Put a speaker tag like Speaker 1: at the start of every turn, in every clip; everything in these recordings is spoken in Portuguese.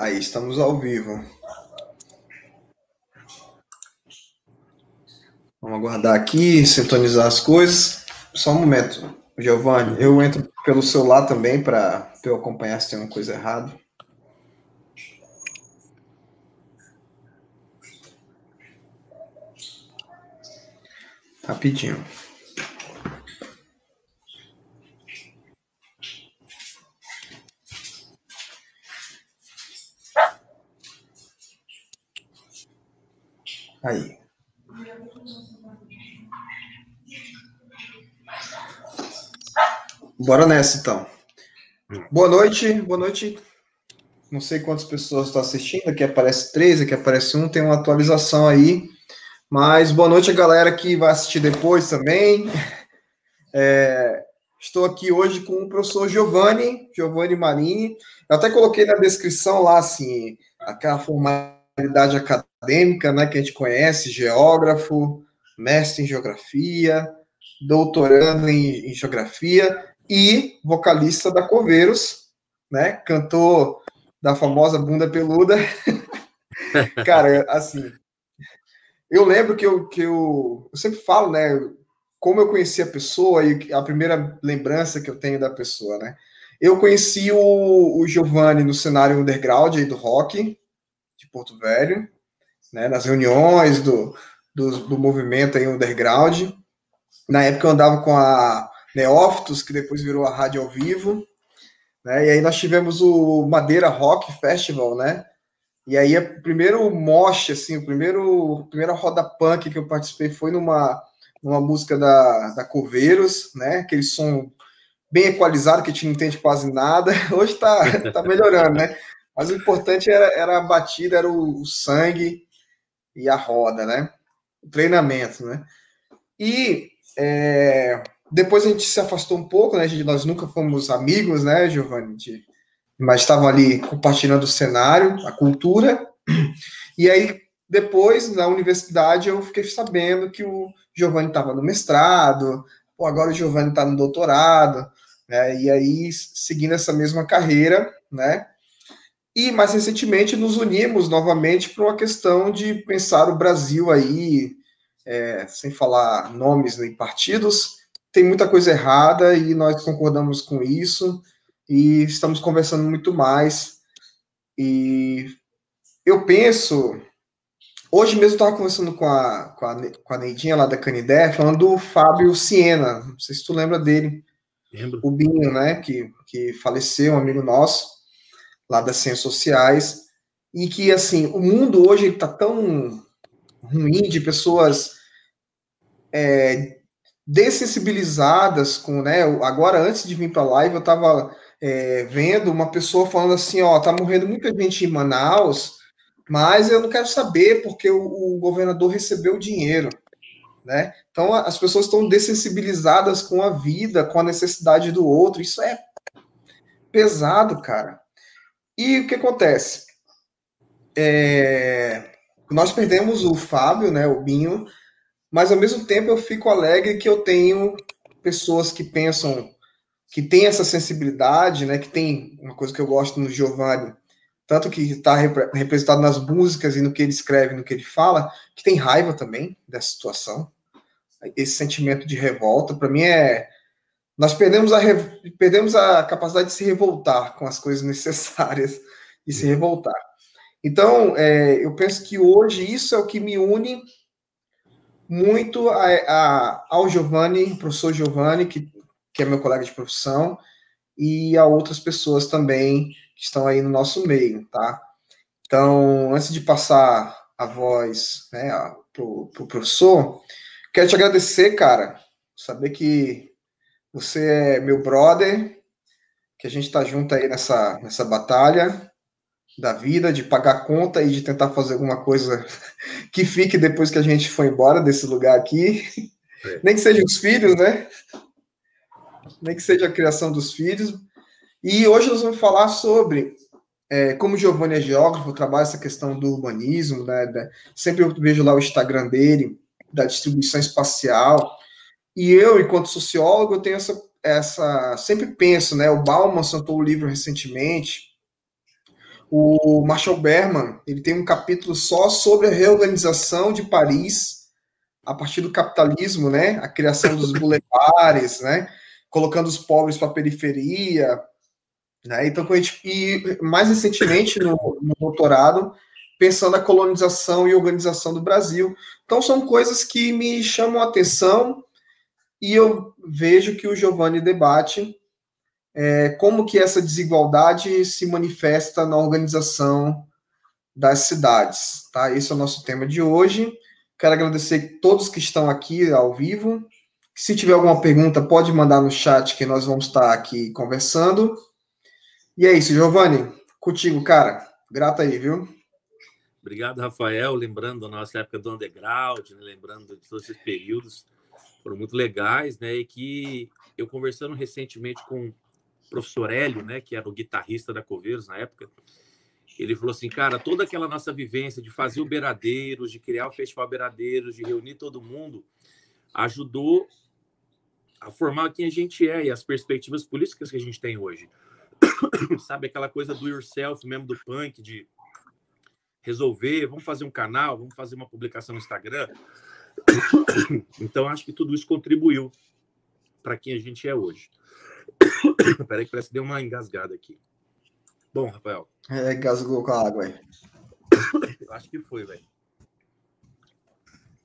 Speaker 1: Aí estamos ao vivo. Vamos aguardar aqui, sintonizar as coisas. Só um momento, Giovanni. Eu entro pelo celular também para eu acompanhar se tem uma coisa errada. Rapidinho. Aí. Bora nessa, então. Boa noite, boa noite. Não sei quantas pessoas estão assistindo, aqui aparece três, aqui aparece um, tem uma atualização aí. Mas boa noite a galera que vai assistir depois também. É, estou aqui hoje com o professor Giovanni, Giovanni Marini. Eu até coloquei na descrição lá, assim, aquela formalidade acadêmica, né, que a gente conhece, geógrafo, mestre em geografia, doutorando em, em geografia e vocalista da Coveiros, né, cantor da famosa Bunda Peluda. Cara, assim, eu lembro que eu, que eu, eu sempre falo, né, como eu conheci a pessoa e a primeira lembrança que eu tenho da pessoa, né? Eu conheci o, o Giovanni no cenário underground aí do rock Porto Velho, né, nas reuniões do, do, do movimento aí underground. Na época eu andava com a Neófitos, que depois virou a rádio ao vivo, né? E aí nós tivemos o Madeira Rock Festival, né? E aí o primeiro mosh, assim, o primeiro a primeira roda punk que eu participei foi numa numa música da, da Coveiros, né? Aquele som bem equalizado que a gente não entende quase nada. Hoje tá, tá melhorando, né? Mas o importante era, era a batida, era o, o sangue e a roda, né? O treinamento, né? E é, depois a gente se afastou um pouco, né? Gente, nós nunca fomos amigos, né, Giovanni? De, mas estavam ali compartilhando o cenário, a cultura. E aí, depois, na universidade, eu fiquei sabendo que o Giovanni estava no mestrado, pô, agora o Giovanni está no doutorado, né? E aí, seguindo essa mesma carreira, né? E mais recentemente nos unimos novamente para uma questão de pensar o Brasil aí, é, sem falar nomes nem partidos, tem muita coisa errada e nós concordamos com isso e estamos conversando muito mais. E eu penso. Hoje mesmo estava conversando com a, com, a, com a Neidinha lá da Canidé, falando do Fábio Siena. Não sei se tu lembra dele.
Speaker 2: Lembro.
Speaker 1: O Binho, né? Que, que faleceu, um amigo nosso, lá das Ciências Sociais. E que, assim, o mundo hoje está tão ruim de pessoas é, dessensibilizadas com, né? Agora, antes de vir para a live, eu estava é, vendo uma pessoa falando assim, ó, tá morrendo muita gente em Manaus, mas eu não quero saber porque o, o governador recebeu dinheiro, né? Então as pessoas estão dessensibilizadas com a vida, com a necessidade do outro. Isso é pesado, cara. E o que acontece? É, nós perdemos o Fábio, né, o Binho, mas ao mesmo tempo eu fico alegre que eu tenho pessoas que pensam, que têm essa sensibilidade, né, que tem uma coisa que eu gosto no Giovanni, tanto que está representado nas músicas e no que ele escreve, no que ele fala, que tem raiva também dessa situação. Esse sentimento de revolta, para mim é nós perdemos a, perdemos a capacidade de se revoltar com as coisas necessárias e se revoltar. Então, é, eu penso que hoje isso é o que me une muito a, a, ao Giovanni, professor Giovanni, que, que é meu colega de profissão, e a outras pessoas também que estão aí no nosso meio, tá? Então, antes de passar a voz né, para o pro professor, quero te agradecer, cara, saber que você é meu brother, que a gente está junto aí nessa, nessa batalha, da vida, de pagar conta e de tentar fazer alguma coisa que fique depois que a gente for embora desse lugar aqui. É. Nem que seja os filhos, né? Nem que seja a criação dos filhos. E hoje nós vamos falar sobre é, como o Giovanni é geógrafo, trabalha essa questão do urbanismo, né? Da, sempre eu vejo lá o Instagram dele, da distribuição espacial. E eu, enquanto sociólogo, eu tenho essa, essa sempre penso, né? O Bauman soltou o livro recentemente, O Marshall Berman ele tem um capítulo só sobre a reorganização de Paris a partir do capitalismo, né? A criação dos bulevares, né? Colocando os pobres para a periferia, né? Então, gente, e mais recentemente no, no doutorado, pensando a colonização e organização do Brasil. Então, são coisas que me chamam a atenção e eu vejo que o Giovanni debate é, como que essa desigualdade se manifesta na organização das cidades. Tá? Esse é o nosso tema de hoje. Quero agradecer a todos que estão aqui ao vivo. Se tiver alguma pergunta, pode mandar no chat que nós vamos estar aqui conversando. E é isso, Giovanni. Contigo, cara. Grato aí, viu?
Speaker 2: Obrigado, Rafael. Lembrando da nossa época do underground, né? lembrando de todos esses períodos, foram muito legais, né? E que eu conversando recentemente com o professor Hélio, né? Que era o guitarrista da Coveiros na época, ele falou assim, cara, toda aquela nossa vivência de fazer o Beiradeiros, de criar o Festival Beiradeiros, de reunir todo mundo, ajudou a formar quem a gente é e as perspectivas políticas que a gente tem hoje. Sabe aquela coisa do yourself mesmo do punk, de resolver, vamos fazer um canal, vamos fazer uma publicação no Instagram. Então, acho que tudo isso contribuiu para quem a gente é hoje. Peraí, que parece que deu uma engasgada aqui. Bom, Rafael.
Speaker 1: É, engasgou com a água aí.
Speaker 2: acho que foi, velho.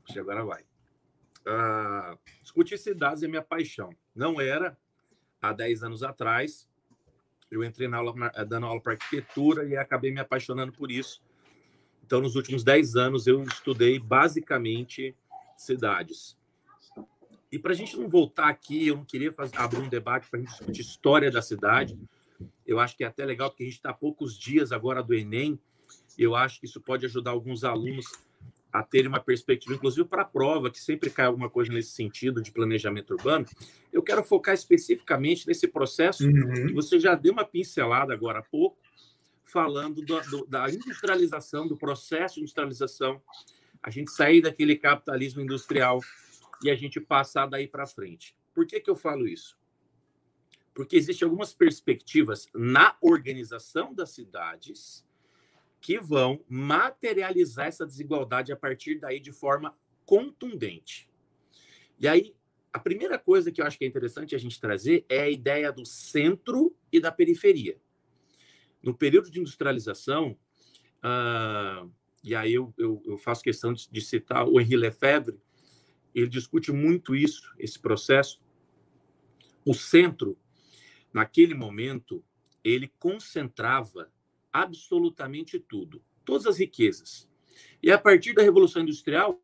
Speaker 2: Acho que agora vai. Uh, discutir cidades é minha paixão. Não era há 10 anos atrás. Eu entrei na aula, dando aula para arquitetura e acabei me apaixonando por isso então, nos últimos 10 anos, eu estudei basicamente cidades. E para a gente não voltar aqui, eu não queria fazer, abrir um debate para a gente discutir história da cidade. Eu acho que é até legal, porque a gente está há poucos dias agora do Enem. Eu acho que isso pode ajudar alguns alunos a terem uma perspectiva, inclusive para a prova, que sempre cai alguma coisa nesse sentido de planejamento urbano. Eu quero focar especificamente nesse processo uhum. que você já deu uma pincelada agora há pouco, falando do, do, da industrialização, do processo de industrialização, a gente sair daquele capitalismo industrial e a gente passar daí para frente. Por que, que eu falo isso? Porque existem algumas perspectivas na organização das cidades que vão materializar essa desigualdade a partir daí de forma contundente. E aí, a primeira coisa que eu acho que é interessante a gente trazer é a ideia do centro e da periferia no período de industrialização, uh, e aí eu, eu, eu, faço questão de, de citar o Henri Lefebvre, ele discute muito isso, esse processo. O centro, naquele momento, ele concentrava absolutamente tudo, todas as riquezas. E a partir da Revolução Industrial,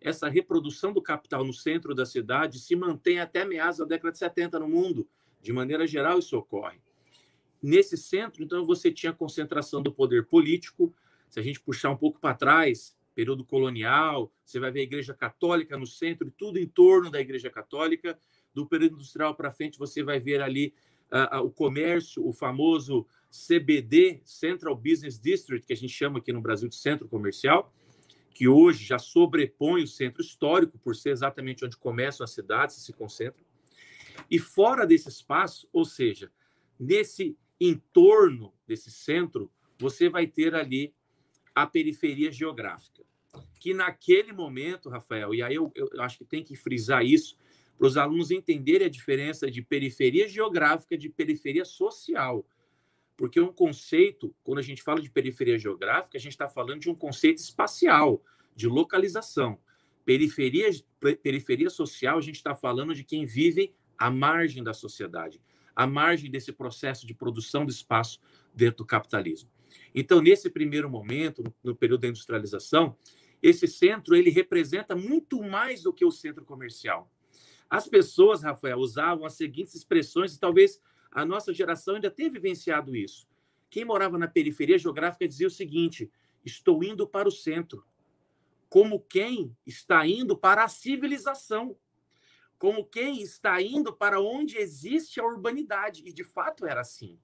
Speaker 2: essa reprodução do capital no centro da cidade se mantém até meados da década de 70 no mundo. De maneira geral, isso ocorre. Nesse centro, então, você tinha a concentração do poder político. Se a gente puxar um pouco para trás, período colonial, você vai ver a Igreja Católica no centro e tudo em torno da Igreja Católica. Do período industrial para frente, você vai ver ali uh, uh, o comércio, o famoso CBD, Central Business District, que a gente chama aqui no Brasil de centro comercial, que hoje já sobrepõe o centro histórico, por ser exatamente onde começam as cidades e se concentram. E fora desse espaço, ou seja, nesse em torno desse centro, você vai ter ali a periferia geográfica. Que naquele momento, Rafael, e aí eu, eu acho que tem que frisar isso, para os alunos entenderem a diferença de periferia geográfica de periferia social. Porque um conceito, quando a gente fala de periferia geográfica, a gente está falando de um conceito espacial, de localização. Periferia, periferia social, a gente está falando de quem vive à margem da sociedade à margem desse processo de produção de espaço dentro do capitalismo. Então, nesse primeiro momento, no período da industrialização, esse centro ele representa muito mais do que o centro comercial. As pessoas, Rafael, usavam as seguintes expressões, e talvez a nossa geração ainda tenha vivenciado isso. Quem morava na periferia geográfica dizia o seguinte: estou indo para o centro, como quem está indo para a civilização como quem está indo para onde existe a urbanidade. E de fato era assim.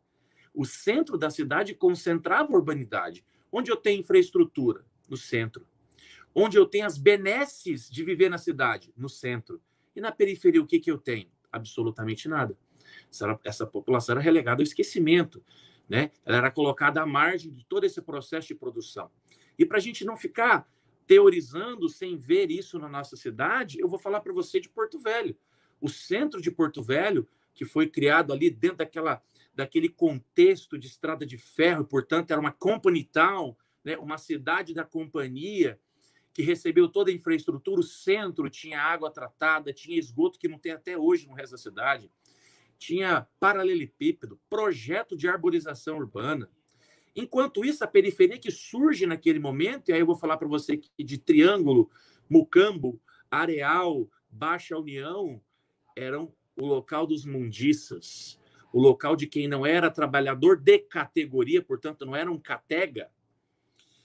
Speaker 2: O centro da cidade concentrava a urbanidade. Onde eu tenho infraestrutura? No centro. Onde eu tenho as benesses de viver na cidade? No centro. E na periferia, o que, que eu tenho? Absolutamente nada. Essa, essa população era relegada ao esquecimento. né? Ela era colocada à margem de todo esse processo de produção. E para a gente não ficar teorizando sem ver isso na nossa cidade, eu vou falar para você de Porto Velho. O centro de Porto Velho, que foi criado ali dentro daquela, daquele contexto de estrada de ferro, portanto, era uma company town, né? uma cidade da companhia, que recebeu toda a infraestrutura, o centro tinha água tratada, tinha esgoto que não tem até hoje no resto da cidade, tinha paralelepípedo, projeto de arborização urbana. Enquanto isso, a periferia que surge naquele momento, e aí eu vou falar para você que de Triângulo, Mucambo, Areal, Baixa União, eram o local dos mundiças, o local de quem não era trabalhador de categoria, portanto, não era um catega,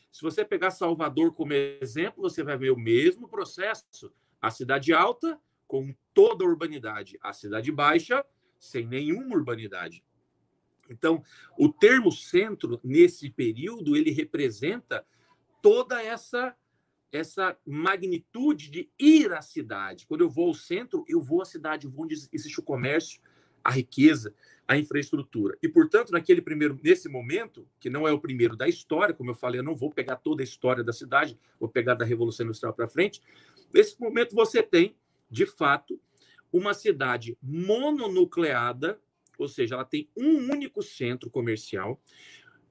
Speaker 2: se você pegar Salvador como exemplo, você vai ver o mesmo processo. A cidade alta, com toda a urbanidade. A cidade baixa, sem nenhuma urbanidade. Então, o termo centro, nesse período, ele representa toda essa essa magnitude de ir à cidade. Quando eu vou ao centro, eu vou à cidade, eu vou onde existe o comércio, a riqueza, a infraestrutura. E, portanto, naquele primeiro, nesse momento, que não é o primeiro da história, como eu falei, eu não vou pegar toda a história da cidade, vou pegar da Revolução Industrial para frente. Nesse momento, você tem, de fato, uma cidade mononucleada, ou seja, ela tem um único centro comercial,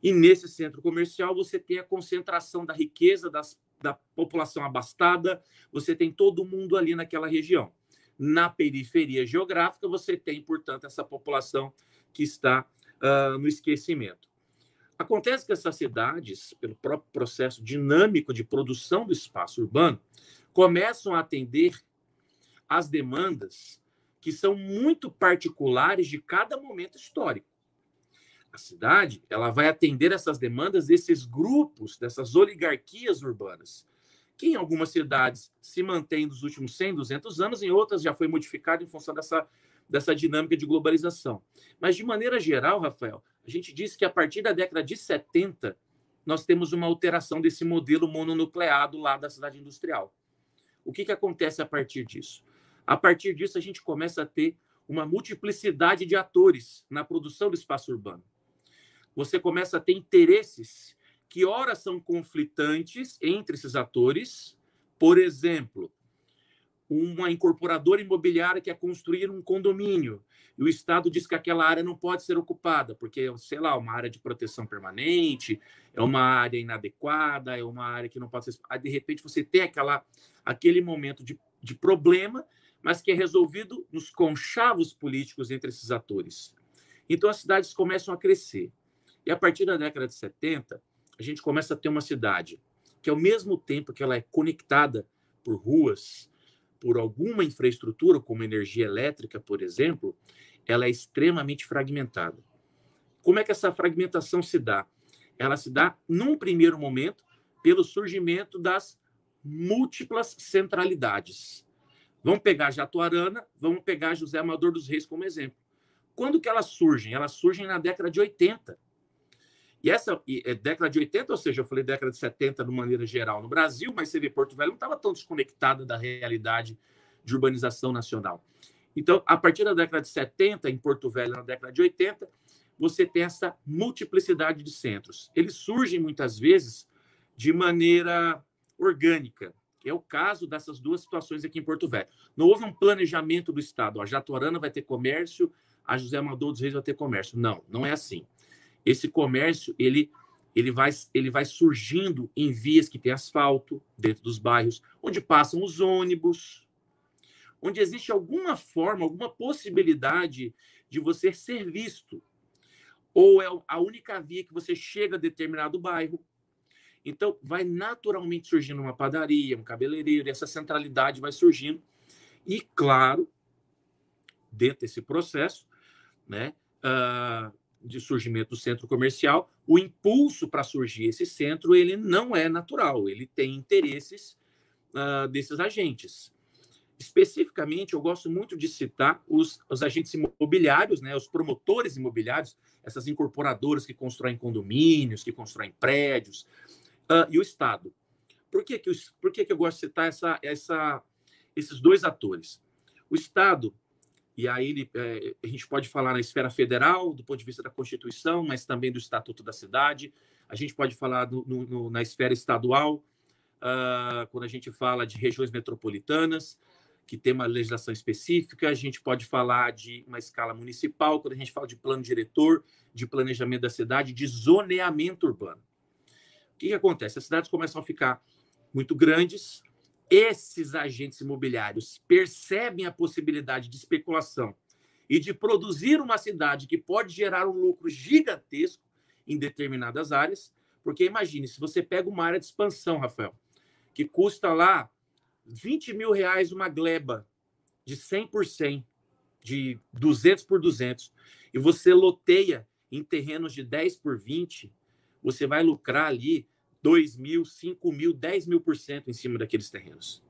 Speaker 2: e nesse centro comercial você tem a concentração da riqueza das, da população abastada, você tem todo mundo ali naquela região. Na periferia geográfica, você tem, portanto, essa população que está uh, no esquecimento. Acontece que essas cidades, pelo próprio processo dinâmico de produção do espaço urbano, começam a atender às demandas que são muito particulares de cada momento histórico. A cidade ela vai atender essas demandas desses grupos, dessas oligarquias urbanas, que em algumas cidades se mantém nos últimos 100, 200 anos, em outras já foi modificado em função dessa dessa dinâmica de globalização. Mas, de maneira geral, Rafael, a gente diz que a partir da década de 70, nós temos uma alteração desse modelo mononucleado lá da cidade industrial. O que, que acontece a partir disso? A partir disso, a gente começa a ter uma multiplicidade de atores na produção do espaço urbano. Você começa a ter interesses que, ora, são conflitantes entre esses atores. Por exemplo, uma incorporadora imobiliária quer construir um condomínio e o Estado diz que aquela área não pode ser ocupada, porque, sei lá, uma área de proteção permanente, é uma área inadequada, é uma área que não pode ser. Aí, de repente, você tem aquela, aquele momento de, de problema, mas que é resolvido nos conchavos políticos entre esses atores. Então, as cidades começam a crescer. E a partir da década de 70, a gente começa a ter uma cidade que, ao mesmo tempo que ela é conectada por ruas, por alguma infraestrutura, como energia elétrica, por exemplo, ela é extremamente fragmentada. Como é que essa fragmentação se dá? Ela se dá, num primeiro momento, pelo surgimento das múltiplas centralidades. Vamos pegar Jatuarana, vamos pegar José Amador dos Reis como exemplo. Quando que elas surgem? Elas surgem na década de 80. E essa e, é década de 80, ou seja, eu falei década de 70 de maneira geral no Brasil, mas você vê, Porto Velho não estava tão desconectada da realidade de urbanização nacional. Então, a partir da década de 70, em Porto Velho, na década de 80, você tem essa multiplicidade de centros. Eles surgem muitas vezes de maneira orgânica, é o caso dessas duas situações aqui em Porto Velho. Não houve um planejamento do Estado. A Jatuarana vai ter comércio, a José Amador dos Reis vai ter comércio. Não, não é assim. Esse comércio, ele, ele, vai, ele vai surgindo em vias que tem asfalto, dentro dos bairros, onde passam os ônibus, onde existe alguma forma, alguma possibilidade de você ser visto. Ou é a única via que você chega a determinado bairro. Então, vai naturalmente surgindo uma padaria, um cabeleireiro, e essa centralidade vai surgindo. E, claro, dentro desse processo, né, uh, de surgimento do centro comercial, o impulso para surgir esse centro ele não é natural, ele tem interesses uh, desses agentes. Especificamente, eu gosto muito de citar os, os, agentes imobiliários, né, os promotores imobiliários, essas incorporadoras que constroem condomínios, que constroem prédios, uh, e o Estado. Por que, que, por que, que eu gosto de citar essa, essa, esses dois atores? O Estado E aí ele, é, a gente pode falar na esfera federal, do ponto de vista da Constituição, mas também do Estatuto da Cidade. A gente pode falar no, no, na esfera estadual, uh, quando a gente fala de regiões metropolitanas, que tem uma legislação específica. A gente pode falar de uma escala municipal, quando a gente fala de plano diretor, de planejamento da cidade, de zoneamento urbano. O que, que acontece? As cidades começam a ficar muito grandes, esses agentes imobiliários percebem a possibilidade de especulação e de produzir uma cidade que pode gerar um lucro gigantesco em determinadas áreas, porque imagine, se você pega uma área de expansão, Rafael, que custa lá 20 mil reais uma gleba de 100 por 100, de 200 por 200, e você loteia em terrenos de 10 por 20, você vai lucrar ali 2 mil, 5 mil, 10 mil por cento em cima daqueles terrenos.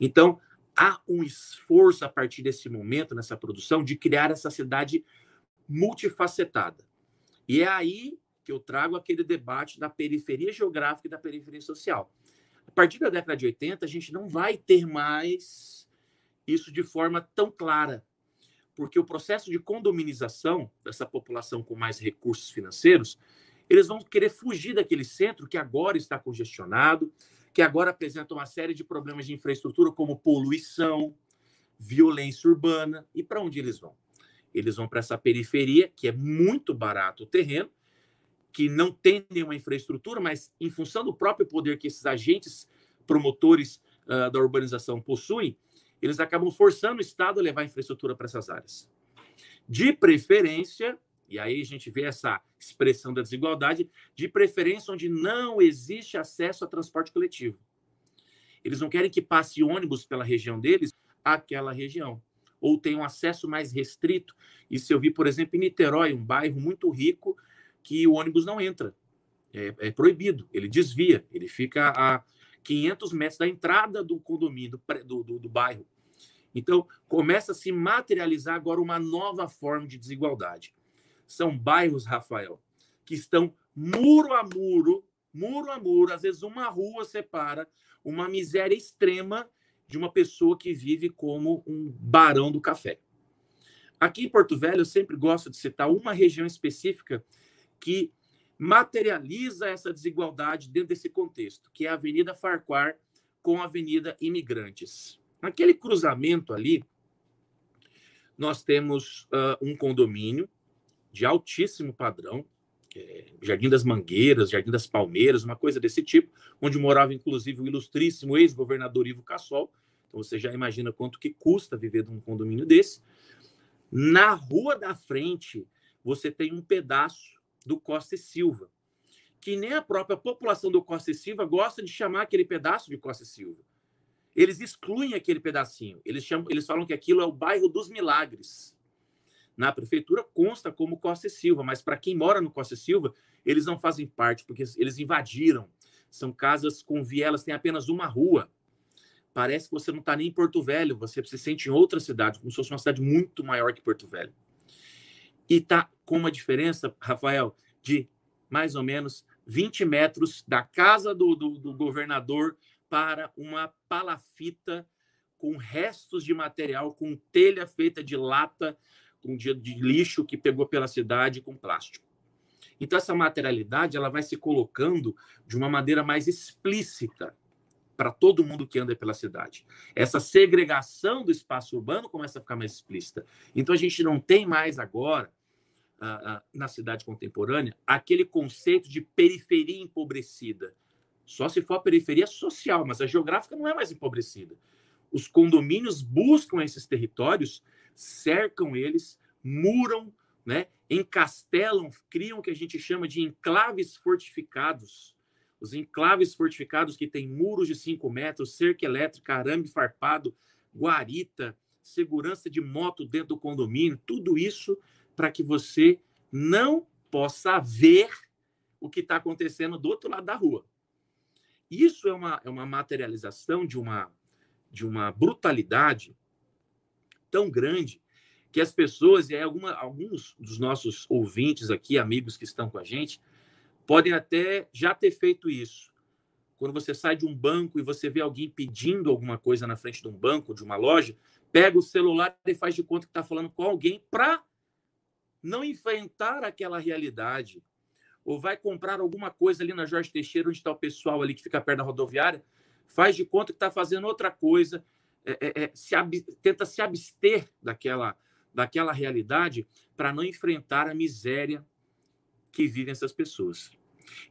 Speaker 2: Então, há um esforço a partir desse momento, nessa produção, de criar essa cidade multifacetada. E é aí que eu trago aquele debate da periferia geográfica e da periferia social. A partir da década de 80, a gente não vai ter mais isso de forma tão clara, porque o processo de condominização dessa população com mais recursos financeiros eles vão querer fugir daquele centro que agora está congestionado, que agora apresenta uma série de problemas de infraestrutura, como poluição, violência urbana. E para onde eles vão? Eles vão para essa periferia, que é muito barato o terreno, que não tem nenhuma infraestrutura, mas em função do próprio poder que esses agentes promotores uh, da urbanização possuem, eles acabam forçando o Estado a levar infraestrutura para essas áreas. De preferência, e aí a gente vê essa expressão da desigualdade, de preferência onde não existe acesso a transporte coletivo. Eles não querem que passe ônibus pela região deles, aquela região. Ou tem um acesso mais restrito. Isso eu vi, por exemplo, em Niterói, um bairro muito rico, que o ônibus não entra. É, é proibido. Ele desvia. Ele fica a 500 metros da entrada do condomínio, do, do, do bairro. Então, começa a se materializar agora uma nova forma de desigualdade são bairros, Rafael, que estão muro a muro, muro a muro, às vezes uma rua separa uma miséria extrema de uma pessoa que vive como um barão do café. Aqui em Porto Velho, eu sempre gosto de citar uma região específica que materializa essa desigualdade dentro desse contexto, que é a Avenida Farquhar com a Avenida Imigrantes. Naquele cruzamento ali, nós temos uh, um condomínio de altíssimo padrão, é, Jardim das Mangueiras, Jardim das Palmeiras, uma coisa desse tipo, onde morava inclusive o ilustríssimo ex-governador Ivo Cassol. Então você já imagina quanto que custa viver num condomínio desse. Na rua da frente, você tem um pedaço do Costa e Silva, que nem a própria população do Costa e Silva gosta de chamar aquele pedaço de Costa e Silva. Eles excluem aquele pedacinho. Eles, chamam, eles falam que aquilo é o bairro dos milagres na prefeitura consta como Costa e Silva, mas para quem mora no Costa e Silva, eles não fazem parte, porque eles invadiram. São casas com vielas, tem apenas uma rua. Parece que você não está nem em Porto Velho, você se sente em outra cidade, como se fosse uma cidade muito maior que Porto Velho. E está com uma diferença, Rafael, de mais ou menos 20 metros da casa do, do, do governador para uma palafita com restos de material, com telha feita de lata, um dia de lixo que pegou pela cidade com plástico. Então essa materialidade ela vai se colocando de uma maneira mais explícita para todo mundo que anda pela cidade. Essa segregação do espaço urbano começa a ficar mais explícita. Então a gente não tem mais agora uh, uh, na cidade contemporânea aquele conceito de periferia empobrecida. Só se for a periferia social, mas a geográfica não é mais empobrecida. Os condomínios buscam esses territórios cercam eles, muram, né, encastelam, criam o que a gente chama de enclaves fortificados. Os enclaves fortificados que têm muros de 5 metros, cerca elétrica, arame farpado, guarita, segurança de moto dentro do condomínio, tudo isso para que você não possa ver o que está acontecendo do outro lado da rua. Isso é uma, é uma materialização de uma, de uma brutalidade tão grande que as pessoas, e alguma, alguns dos nossos ouvintes aqui, amigos que estão com a gente, podem até já ter feito isso. Quando você sai de um banco e você vê alguém pedindo alguma coisa na frente de um banco, de uma loja, pega o celular e faz de conta que está falando com alguém para não enfrentar aquela realidade. Ou vai comprar alguma coisa ali na Jorge Teixeira, onde está o pessoal ali que fica perto da rodoviária, faz de conta que está fazendo outra coisa, é, é, é se tenta se abster daquela, daquela realidade para não enfrentar a miséria que vivem essas pessoas.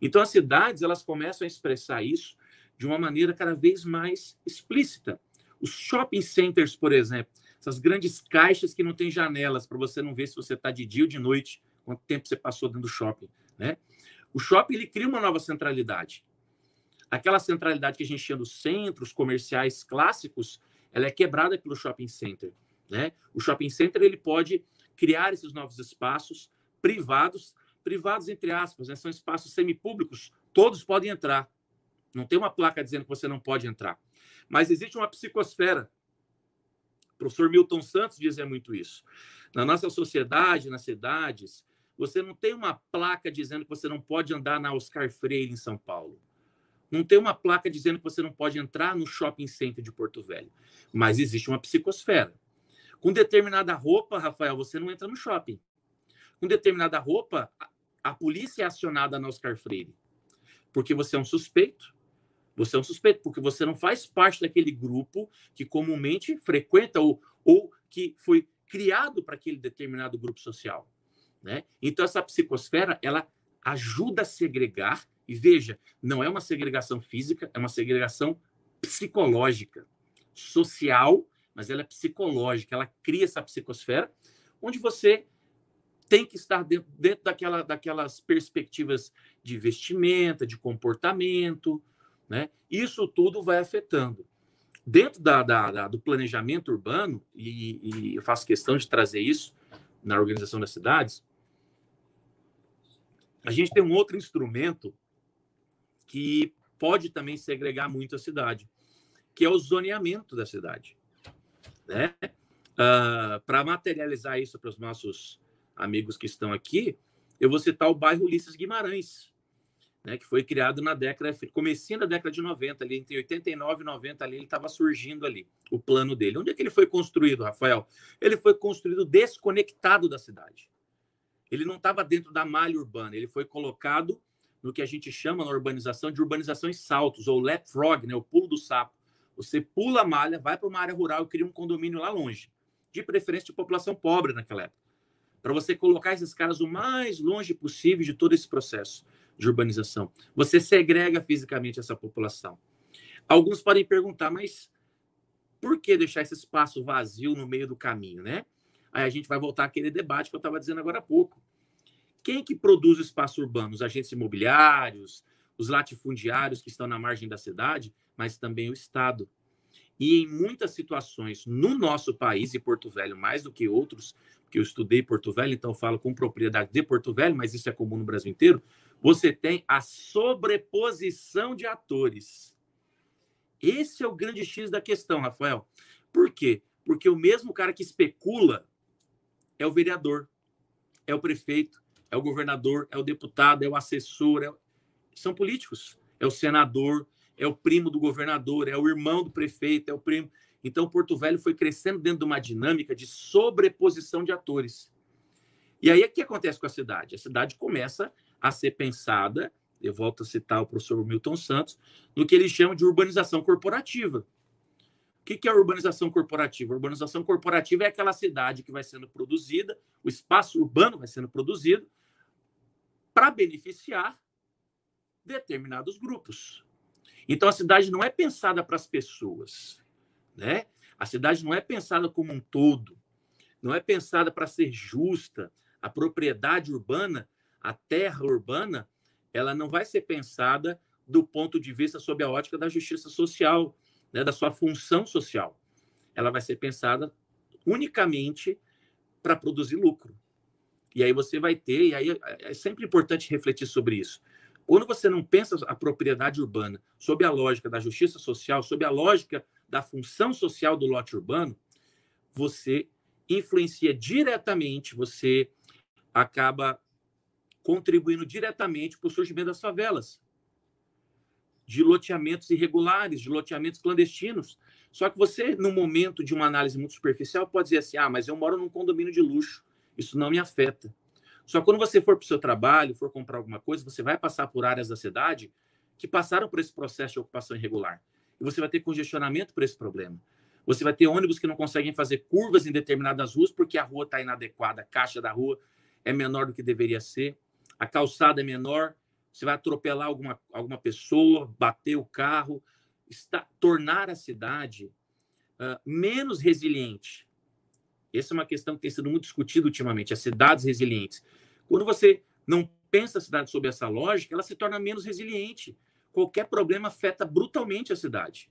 Speaker 2: Então, as cidades elas começam a expressar isso de uma maneira cada vez mais explícita. Os shopping centers, por exemplo, essas grandes caixas que não têm janelas para você não ver se você está de dia ou de noite, quanto tempo você passou dentro do shopping, né? O shopping ele cria uma nova centralidade. Aquela centralidade que a gente tinha dos centros comerciais clássicos, ela é quebrada pelo shopping center, né? O shopping center ele pode criar esses novos espaços privados, privados entre aspas, né? são espaços semipúblicos, todos podem entrar. Não tem uma placa dizendo que você não pode entrar. Mas existe uma psicosfera. O professor Milton Santos dizia muito isso. Na nossa sociedade, nas cidades, você não tem uma placa dizendo que você não pode andar na Oscar Freire em São Paulo. Não tem uma placa dizendo que você não pode entrar no shopping center de Porto Velho. Mas existe uma psicosfera. Com determinada roupa, Rafael, você não entra no shopping. Com determinada roupa, a polícia é acionada na Oscar Freire. Porque você é um suspeito, você é um suspeito, porque você não faz parte daquele grupo que comumente frequenta ou, ou que foi criado para aquele determinado grupo social. Né? Então, essa psicosfera, ela ajuda a segregar, e veja, não é uma segregação física, é uma segregação psicológica, social, mas ela é psicológica, ela cria essa psicosfera, onde você tem que estar dentro, dentro daquela, daquelas perspectivas de vestimenta, de comportamento, né? Isso tudo vai afetando. Dentro da, da, da do planejamento urbano, e, e eu faço questão de trazer isso na organização das cidades, a gente tem um outro instrumento que pode também segregar muito a cidade, que é o zoneamento da cidade. Né? Uh, ah, para materializar isso para os nossos amigos que estão aqui, eu vou citar o bairro Ulisses Guimarães, né, que foi criado na década, comecinho da década de 90, ali, entre 89 e 90, ali, ele estava surgindo ali, o plano dele. Onde é que ele foi construído, Rafael? Ele foi construído desconectado da cidade. Ele não estava dentro da malha urbana, ele foi colocado no que a gente chama na urbanização de urbanização em saltos, ou leapfrog, né, o pulo do sapo. Você pula a malha, vai para uma área rural e cria um condomínio lá longe, de preferência de população pobre naquela época, para você colocar esses caras o mais longe possível de todo esse processo de urbanização. Você segrega fisicamente essa população. Alguns podem perguntar, mas por que deixar esse espaço vazio no meio do caminho, né? Aí a gente vai voltar àquele debate que eu estava dizendo agora há pouco. Quem que produz o espaço urbano? Os agentes imobiliários, os latifundiários que estão na margem da cidade, mas também o Estado. E em muitas situações no nosso país, e Porto Velho mais do que outros, que eu estudei Porto Velho, então falo com propriedade de Porto Velho, mas isso é comum no Brasil inteiro, você tem a sobreposição de atores. Esse é o grande X da questão, Rafael. Por quê? Porque o mesmo cara que especula é o vereador, é o prefeito, é o governador, é o deputado, é o assessor, é... são políticos. É o senador, é o primo do governador, é o irmão do prefeito, é o primo. Então, Porto Velho foi crescendo dentro de uma dinâmica de sobreposição de atores. E aí, o que acontece com a cidade? A cidade começa a ser pensada, eu volto a citar o professor Milton Santos, no que ele chama de urbanização corporativa. O que é a urbanização corporativa? A urbanização corporativa é aquela cidade que vai sendo produzida, o espaço urbano vai sendo produzido para beneficiar determinados grupos. Então a cidade não é pensada para as pessoas, né? A cidade não é pensada como um todo, não é pensada para ser justa. A propriedade urbana a terra urbana ela não vai ser pensada do ponto de vista sob a ótica da justiça social, né, da sua função social. Ela vai ser pensada unicamente para produzir lucro. E aí você vai ter, e aí é, sempre importante refletir sobre isso. Quando você não pensa a propriedade urbana sob a lógica da justiça social, sob a lógica da função social do lote urbano, você influencia diretamente, você acaba contribuindo diretamente para o surgimento das favelas, de loteamentos irregulares, de loteamentos clandestinos. Só que você, no momento de uma análise muito superficial, pode dizer assim: ah, mas eu moro num condomínio de luxo, isso não me afeta. Só que quando você for para o seu trabalho, for comprar alguma coisa, você vai passar por áreas da cidade que passaram por esse processo de ocupação irregular. E você vai ter congestionamento por esse problema. Você vai ter ônibus que não conseguem fazer curvas em determinadas ruas porque a rua está inadequada, a caixa da rua é menor do que deveria ser, a calçada é menor, você vai atropelar alguma, alguma pessoa, bater o carro, está, tornar a cidade uh, menos resiliente. Essa é uma questão que tem sido muito discutida ultimamente, as cidades resilientes. Quando você não pensa a cidade sob essa lógica, ela se torna menos resiliente. Qualquer problema afeta brutalmente a cidade.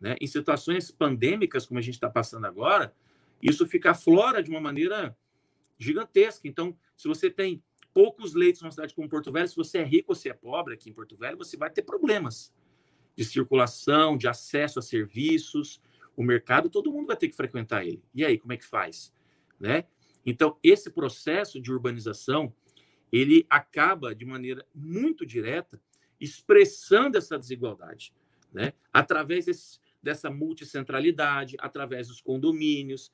Speaker 2: Né? Em situações pandêmicas, como a gente está passando agora, isso fica aflora de uma maneira gigantesca. Então, se você tem poucos leitos numa cidade como Porto Velho, se você é rico ou se é pobre aqui em Porto Velho, você vai ter problemas de circulação, de acesso a serviços. O mercado, todo mundo vai ter que frequentar ele. E aí, como é que faz? Né? Então, esse processo de urbanização, ele acaba de maneira muito direta expressando essa desigualdade, né? Através desse, dessa multicentralidade, através dos condomínios.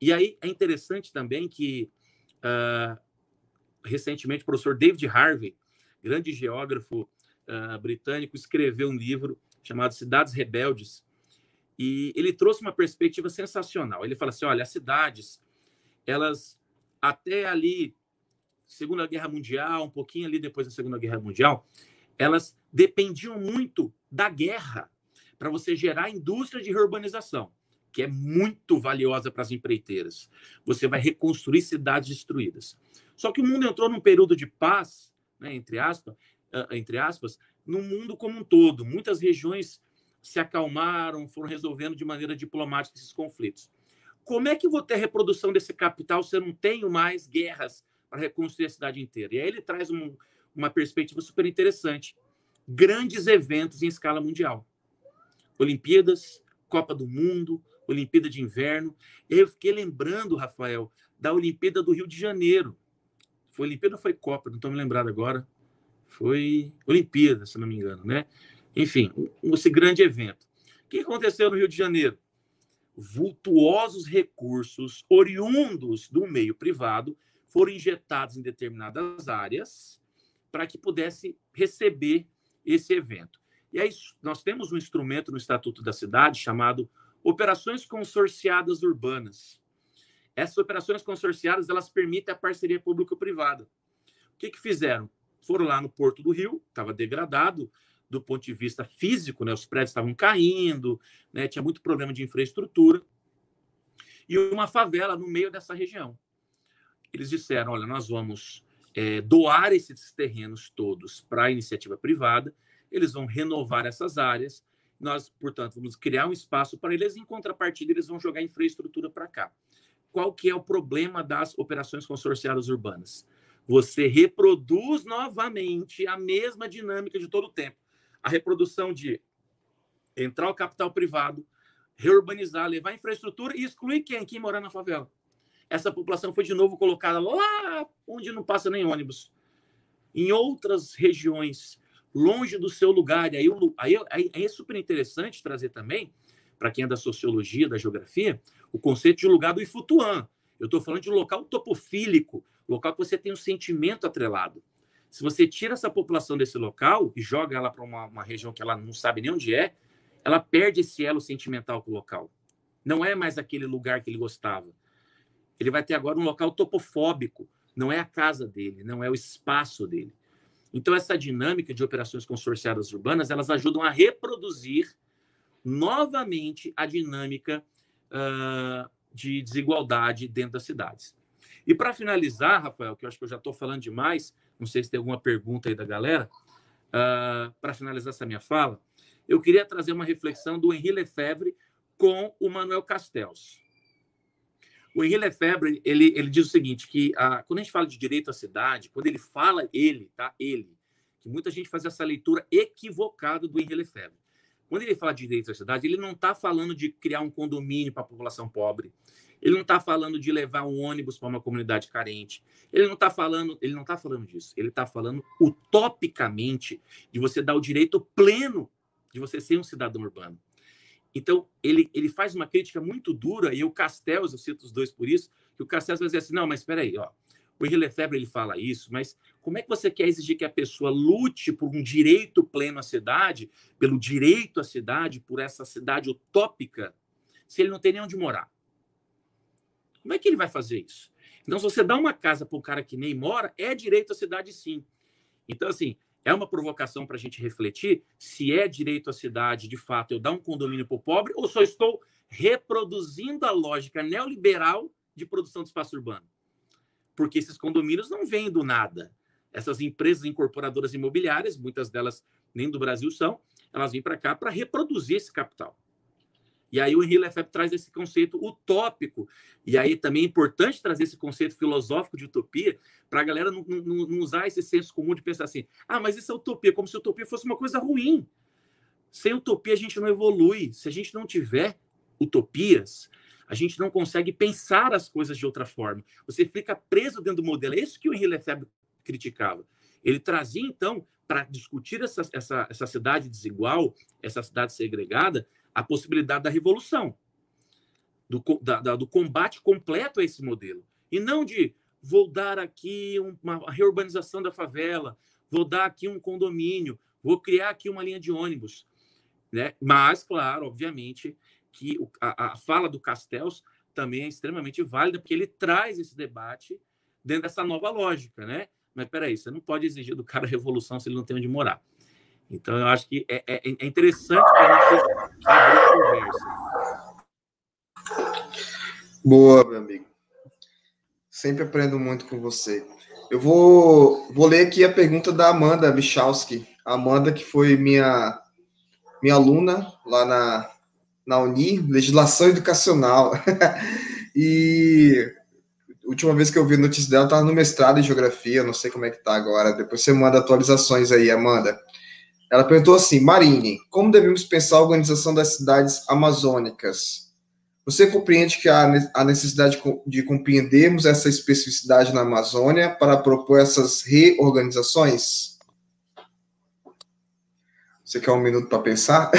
Speaker 2: E aí é interessante também que uh, recentemente o professor David Harvey, grande geógrafo uh, britânico, escreveu um livro chamado Cidades Rebeldes, e ele trouxe uma perspectiva sensacional. Ele fala assim: olha, as cidades, elas até ali, Segunda Guerra Mundial, um pouquinho ali depois da Segunda Guerra Mundial, elas dependiam muito da guerra para você gerar indústria de reurbanização, que é muito valiosa para as empreiteiras. Você vai reconstruir cidades destruídas. Só que o mundo entrou num período de paz, né, entre, aspas, entre aspas, no mundo como um todo. Muitas regiões se acalmaram, foram resolvendo de maneira diplomática esses conflitos. Como é que eu vou ter reprodução desse capital se eu não tenho mais guerras para reconstruir a cidade inteira? E aí ele traz um, uma perspectiva super interessante. Grandes eventos em escala mundial. Olimpíadas, Copa do Mundo, Olimpíada de Inverno. Eu fiquei lembrando, Rafael, da Olimpíada do Rio de Janeiro, foi Olimpíada ou foi Copa? Não estou me lembrado agora. Foi Olimpíada, se não me engano, né? Enfim, esse grande evento. O que aconteceu no Rio de Janeiro? Vultuosos recursos oriundos do meio privado foram injetados em determinadas áreas para que pudesse receber esse evento. E aí nós temos um instrumento no Estatuto da Cidade chamado Operações Consorciadas Urbanas. Essas operações consorciadas elas permitem a parceria público-privada. O que, que fizeram? Foram lá no Porto do Rio, estava degradado do ponto de vista físico, né? os prédios estavam caindo, né? tinha muito problema de infraestrutura, e uma favela no meio dessa região. Eles disseram: olha, nós vamos é, doar esses terrenos todos para a iniciativa privada, eles vão renovar essas áreas, nós, portanto, vamos criar um espaço para eles, em contrapartida, eles vão jogar infraestrutura para cá qual que é o problema das operações consorciadas urbanas? Você reproduz novamente a mesma dinâmica de todo o tempo. A reprodução de entrar o capital privado, reurbanizar, levar infraestrutura e excluir quem? Quem morar na favela. Essa população foi de novo colocada lá onde não passa nem ônibus. Em outras regiões, longe do seu lugar. E aí, aí, aí é super interessante trazer também para quem é da sociologia, da geografia, o conceito de lugar do Ifutuan. Eu estou falando de um local topofílico, local que você tem um sentimento atrelado. Se você tira essa população desse local e joga ela para uma, uma, região que ela não sabe nem onde é, ela perde esse elo sentimental com o local. Não é mais aquele lugar que ele gostava. Ele vai ter agora um local topofóbico. Não é a casa dele, não é o espaço dele. Então, essa dinâmica de operações consorciadas urbanas, elas ajudam a reproduzir novamente a dinâmica uh, de desigualdade dentro das cidades. E para finalizar, Rafael, que eu acho que eu já estou falando demais, não sei se tem alguma pergunta aí da galera, uh, para finalizar essa minha fala, eu queria trazer uma reflexão do Henri Lefebvre com o Manuel Castells. O Henri Lefebvre, ele, ele diz o seguinte, que quando a gente fala de direito à cidade, quando ele fala ele, tá? Ele, que muita gente faz essa leitura equivocada do Henri Lefebvre. Quando ele fala de direito à cidade, ele não está falando de criar um condomínio para a população pobre. Ele não está falando de levar um ônibus para uma comunidade carente. Ele não está falando, ele não está falando disso. Ele está falando utopicamente de você dar o direito pleno de você ser um cidadão urbano. Então, ele, ele faz uma crítica muito dura, e o Castells, eu cito os dois por isso, que o Castells vai dizer assim, não, mas espera aí, ó, o Henri Lefebvre ele fala isso, mas como é que você quer exigir que a pessoa lute por um direito pleno à cidade, pelo direito à cidade, por essa cidade utópica, se ele não tem nem onde morar? Como é que ele vai fazer isso? Então, se você dá uma casa para um cara que nem mora, é direito à cidade, sim. Então, assim, é uma provocação para a gente refletir se é direito à cidade, de fato, eu dar um condomínio para o pobre ou só estou reproduzindo a lógica neoliberal de produção de espaço urbano. Porque esses condomínios não vêm do nada. Essas empresas incorporadoras imobiliárias, muitas delas nem do Brasil são, elas vêm para cá para reproduzir esse capital. E aí o Henri Lefebvre traz esse conceito utópico. E aí também é importante trazer esse conceito filosófico de utopia para a galera não, não, não, usar esse senso comum de pensar assim, ah, mas isso é utopia, como se utopia fosse uma coisa ruim. Sem utopia a gente não evolui. Se a gente não tiver utopias, a gente não consegue pensar as coisas de outra forma. Você fica preso dentro do modelo. É isso que o Henri Lefebvre criticava. Ele trazia, então, para discutir essa, essa, essa cidade desigual, essa cidade segregada, a possibilidade da revolução, do, da, da, do combate completo a esse modelo. E não de vou dar aqui uma reurbanização da favela, vou dar aqui um condomínio, vou criar aqui uma linha de ônibus. Né? Mas, claro, obviamente, que a, a fala do Castells também é extremamente válida, porque ele traz esse debate dentro dessa nova lógica, né? Mas peraí, você não pode exigir do cara revolução se ele não tem onde morar. Então, eu acho que é, é, é interessante para a gente abrir a
Speaker 1: conversa. Boa, meu amigo. Sempre aprendo muito com você. Eu vou, vou ler aqui a pergunta da Amanda Michalski. Amanda, que foi minha, minha aluna lá na, na Uni, Legislação Educacional. e última vez que eu vi notícia dela, estava no mestrado em Geografia, não sei como é que tá agora. Depois você manda atualizações aí, Amanda. Ela perguntou assim: Marine, como devemos pensar a organização das cidades amazônicas? Você compreende que há a necessidade de compreendermos essa especificidade na Amazônia para propor essas reorganizações? Você quer um minuto para pensar?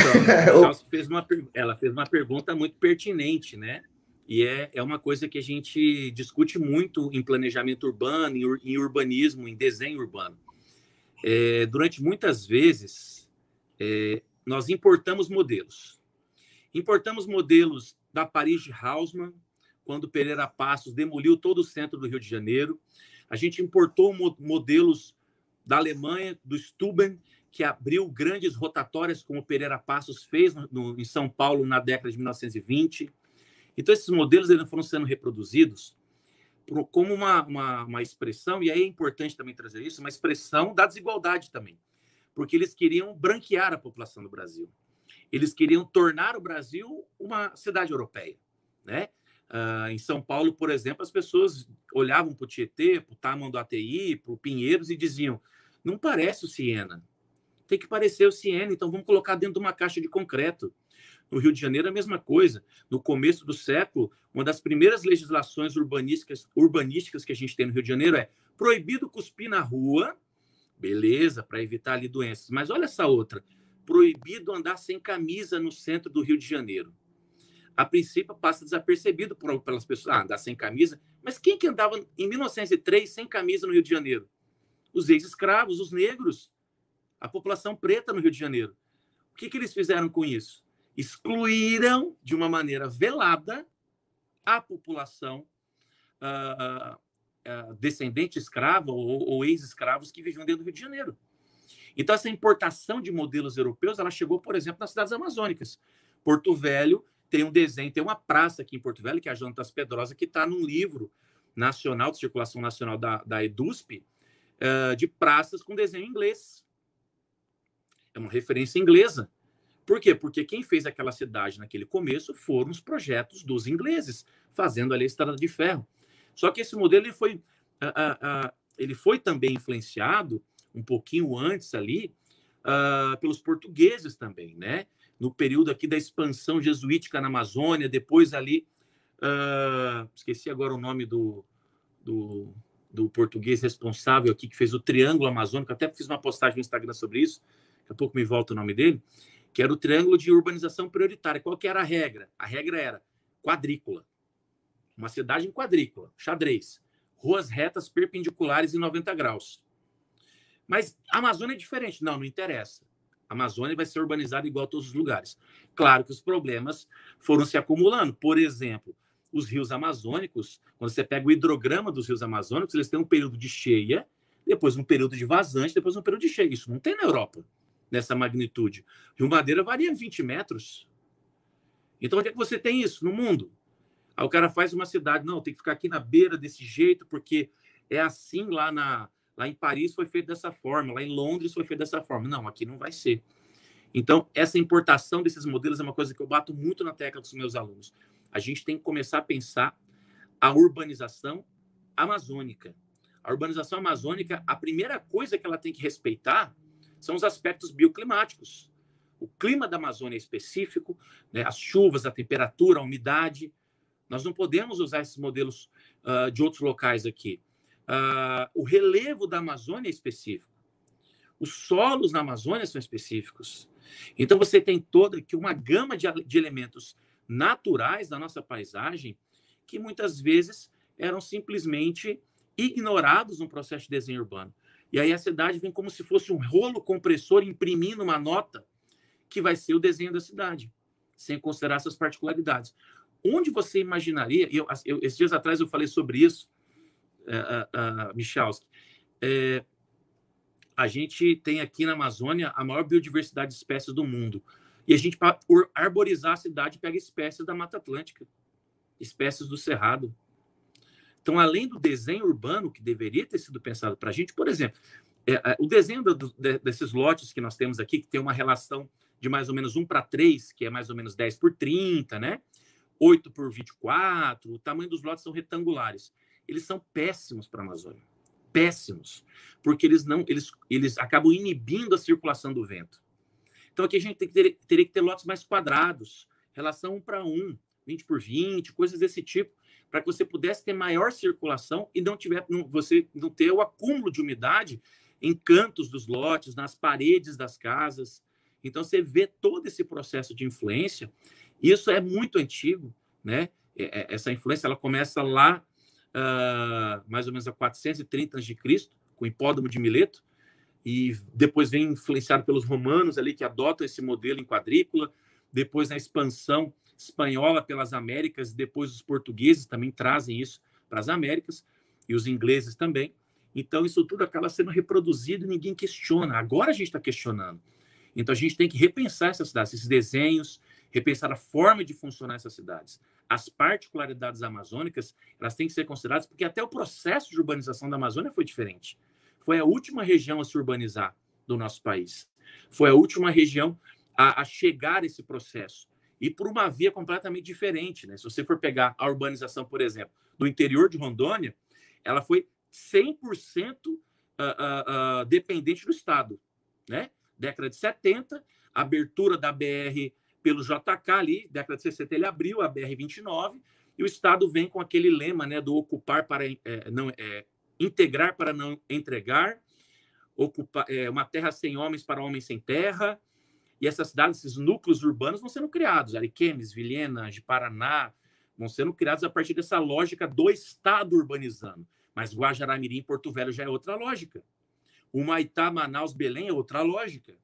Speaker 2: Então, fez uma, ela fez uma pergunta muito pertinente, né? E é, é uma coisa que a gente discute muito em planejamento urbano, em, urbanismo, em desenho urbano. É, durante muitas vezes, é, nós importamos modelos. Importamos modelos da Paris de Haussmann, quando Pereira Passos demoliu todo o centro do Rio de Janeiro. A gente importou modelos da Alemanha, do Stuben, que abriu grandes rotatórias, como Pereira Passos fez no, no, em São Paulo na década de 1920. Então, esses modelos ainda foram sendo reproduzidos como uma, uma, uma, expressão, e aí é importante também trazer isso, uma expressão da desigualdade também, porque eles queriam branquear a população do Brasil. Eles queriam tornar o Brasil uma cidade europeia, né? Uh, em São Paulo, por exemplo, as pessoas olhavam para o Tietê, para o Tamanduateí, para o Pinheiros e diziam: não parece o Siena. Tem que parecer o Siena, então vamos colocar dentro de uma caixa de concreto. No Rio de Janeiro, a mesma coisa. No começo do século, uma das primeiras legislações urbanísticas, urbanísticas que a gente tem no Rio de Janeiro é proibido cuspir na rua, beleza, para evitar ali doenças. Mas olha essa outra: proibido andar sem camisa no centro do Rio de Janeiro. A princípio passa desapercebido por, pelas pessoas, ah, andar sem camisa. Mas quem que andava em 1903 sem camisa no Rio de Janeiro? Os ex-escravos, os negros, a população preta no Rio de Janeiro. O que, que eles fizeram com isso? excluíram de uma maneira velada a população uh, uh, descendente escrava ou, ou ex-escravos que viviam dentro do Rio de Janeiro. Então, essa importação de modelos europeus, ela chegou, por exemplo, nas cidades amazônicas. Porto Velho tem um desenho, tem uma praça aqui em Porto Velho, que é a Jantas Pedrosa, que está num livro nacional, de circulação nacional da, da EDUSP, uh, de praças com desenho inglês. É uma referência inglesa. Por quê? Porque quem fez aquela cidade naquele começo foram os projetos dos ingleses, fazendo ali a estrada de ferro. Só que esse modelo ele foi, uh, uh, uh, ele foi também influenciado um pouquinho antes ali pelos portugueses também, né? No período aqui da expansão jesuítica na Amazônia, depois ali, esqueci agora o nome do, do, do português responsável aqui que fez o Triângulo Amazônico, até fiz uma postagem no Instagram sobre isso, daqui a pouco me volta o nome dele que era o triângulo de urbanização prioritária. Qual que era a regra? A regra era quadrícula. Uma cidade em quadrícula, xadrez. Ruas retas perpendiculares em 90 graus. Mas a Amazônia é diferente. Não, não interessa. A Amazônia vai ser urbanizada igual a todos os lugares. Claro que os problemas foram se acumulando. Por exemplo, os rios amazônicos, quando você pega o hidrograma dos rios amazônicos, eles têm um período de cheia, depois um período de vazante, depois um período de cheia. Isso não tem na Europa, nessa magnitude. Rio Madeira varia 20 metros. Então, onde é que você tem isso no mundo? Aí o cara faz uma cidade, não, tem que ficar aqui na beira desse jeito, porque é assim lá na, Lá em Paris foi feito dessa forma, lá em Londres foi feito dessa forma. Não, aqui não vai ser. Então, essa importação desses modelos é uma coisa que eu bato muito na tecla dos meus alunos. A gente tem que começar a pensar a urbanização amazônica. A urbanização amazônica, a primeira coisa que ela tem que respeitar são os aspectos bioclimáticos. O clima da Amazônia é específico, né, as chuvas, a temperatura, a umidade. Nós não podemos usar esses modelos uh, de outros locais aqui. Uh, o relevo da Amazônia é específico. Os solos na Amazônia são específicos. Então, você tem toda aqui uma gama de, de elementos naturais da nossa paisagem que muitas vezes eram simplesmente ignorados no processo de desenho urbano. E aí a cidade vem como se fosse um rolo compressor imprimindo uma nota que vai ser o desenho da cidade, sem considerar essas particularidades. Onde você imaginaria, eu, eu, esses dias atrás eu falei sobre isso, uh, uh, Michalski, é, a gente tem aqui na Amazônia a maior biodiversidade de espécies do mundo. E a gente, para arborizar a cidade, pega espécies da Mata Atlântica, espécies do Cerrado. Então, além do desenho urbano, que deveria ter sido pensado para a gente, por exemplo, é, é, o desenho do, de, desses lotes que nós temos aqui, que tem uma relação de mais ou menos 1 para 3, que é mais ou menos 10 por 30, né? 8 por 24, o tamanho dos lotes são retangulares eles são péssimos para a Amazônia. Péssimos. Porque eles não eles, eles acabam inibindo a circulação do vento. Então aqui a gente que ter, teria que ter lotes mais quadrados, relação 1 para 1, 20 por 20, coisas desse tipo, para que você pudesse ter maior circulação e não tiver não, você não ter o acúmulo de umidade em cantos dos lotes, nas paredes das casas. Então você vê todo esse processo de influência. Isso é muito antigo, né? É, é, essa influência ela começa lá uh, mais ou menos a 430 a.C., com o hipódromo de Mileto, e depois vem influenciado pelos romanos ali que adotam esse modelo em quadrícula, depois na expansão espanhola pelas Américas, depois os portugueses também trazem isso para as Américas e os ingleses também. Então isso tudo acaba sendo reproduzido e ninguém questiona. Agora a gente está questionando. Então a gente tem que repensar essas cidades, esses desenhos, repensar a forma de funcionar essas cidades as particularidades amazônicas elas têm que ser consideradas, porque até o processo de urbanização da Amazônia foi diferente. Foi a última região a se urbanizar do nosso país. Foi a última região a, a chegar a esse processo. E por uma via completamente diferente. Né? Se você for pegar a urbanização, por exemplo, do interior de Rondônia, ela foi 100% uh, uh, uh, dependente do Estado. Né? Década de 70, abertura da BR pelo JK ali, década de 60, ele abriu a BR-29 e o Estado vem com aquele lema né, do ocupar para é, não é, integrar para não entregar, ocupar é, uma terra sem homens para homens sem terra. E essas cidades, esses núcleos urbanos vão sendo criados. Ariquemes, Vilhena, de Paraná, vão sendo criados a partir dessa lógica do Estado urbanizando. Mas Guajará-Mirim Porto Velho já é outra lógica. O Maitá, Manaus, Belém é outra lógica.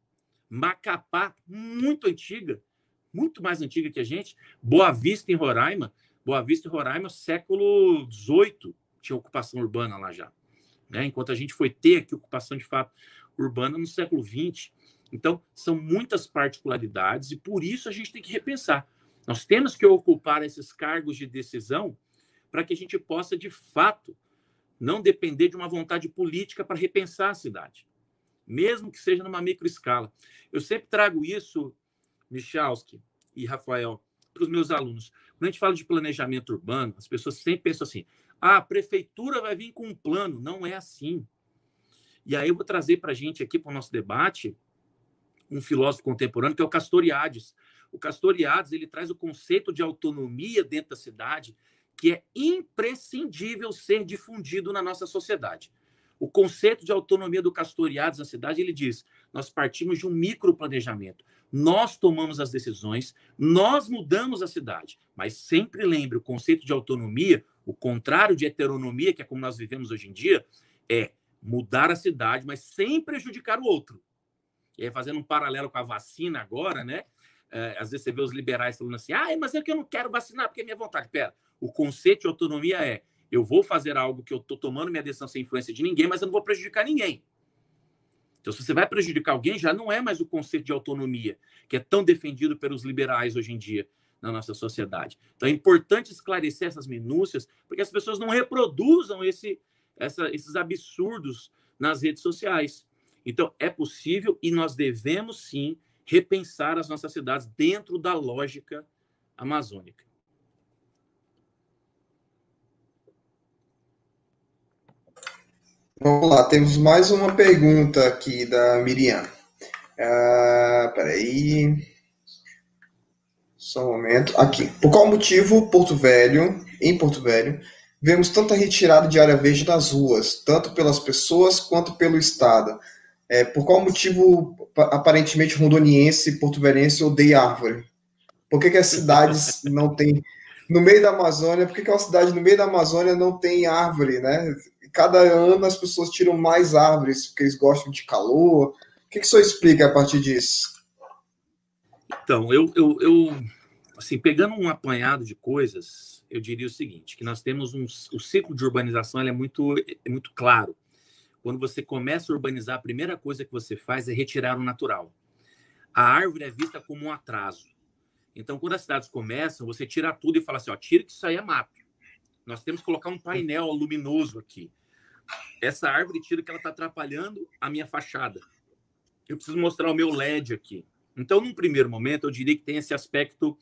Speaker 2: Macapá, muito antiga, muito mais antiga que a gente. Boa Vista, em Roraima. Boa Vista, em Roraima, século XVIII, tinha ocupação urbana lá já. Né? Enquanto a gente foi ter aqui ocupação de fato urbana no século XX. Então, são muitas particularidades e por isso a gente tem que repensar. Nós temos que ocupar esses cargos de decisão para que a gente possa, de fato, não depender de uma vontade política para repensar a cidade, mesmo que seja numa microescala. Eu sempre trago isso Michalski e Rafael, para os meus alunos. Quando a gente fala de planejamento urbano, as pessoas sempre pensam assim: ah, a prefeitura vai vir com um plano. Não é assim. E aí eu vou trazer para a gente aqui, para o nosso debate, um filósofo contemporâneo, que é o Castoriades. O Castoriades ele traz o conceito de autonomia dentro da cidade, que é imprescindível ser difundido na nossa sociedade. O conceito de autonomia do Castoriades na cidade, ele diz: nós partimos de um microplanejamento nós tomamos as decisões, nós mudamos a cidade. Mas sempre lembre o conceito de autonomia, o contrário de heteronomia, que é como nós vivemos hoje em dia, é mudar a cidade, mas sem prejudicar o outro. E fazendo um paralelo com a vacina agora, né? É, às vezes você vê os liberais falando assim, ah, mas é que eu não quero vacinar porque é minha vontade. Pera, o conceito de autonomia é eu vou fazer algo que eu estou tomando minha decisão sem influência de ninguém, mas eu não vou prejudicar ninguém. Então, se você vai prejudicar alguém, já não é mais o conceito de autonomia, que é tão defendido pelos liberais hoje em dia na nossa sociedade. Então, é importante esclarecer essas minúcias, porque as pessoas não reproduzam esse, essa, esses absurdos nas redes sociais. Então, é possível e nós devemos sim repensar as nossas cidades dentro da lógica amazônica.
Speaker 1: Vamos lá, temos mais uma pergunta aqui da Miriam. Uh, peraí. Só um momento. Aqui. Por qual motivo Porto Velho, em Porto Velho, vemos tanta retirada de área verde nas ruas, tanto pelas pessoas quanto pelo Estado? É, por qual motivo, aparentemente, rondoniense e porto-velhense odeia árvore? Por que, que as cidades não têm... No meio da Amazônia, por que, que uma cidade no meio da Amazônia não tem árvore, né? cada ano as pessoas tiram mais árvores porque eles gostam de calor. O que, que o senhor explica a partir disso?
Speaker 2: Então, eu, eu, eu assim, pegando um apanhado de coisas, eu diria o seguinte, que nós temos um, o ciclo de urbanização é muito, é muito claro. Quando você começa a urbanizar, a primeira coisa que você faz é retirar o natural. A árvore é vista como um atraso. Então, quando as cidades começam, você tira tudo e fala assim, ó, tira que isso aí é mato. Nós temos que colocar um painel luminoso aqui essa árvore tira que ela está atrapalhando a minha fachada. Eu preciso mostrar o meu LED aqui. Então, num primeiro momento, eu diria que tem esse aspecto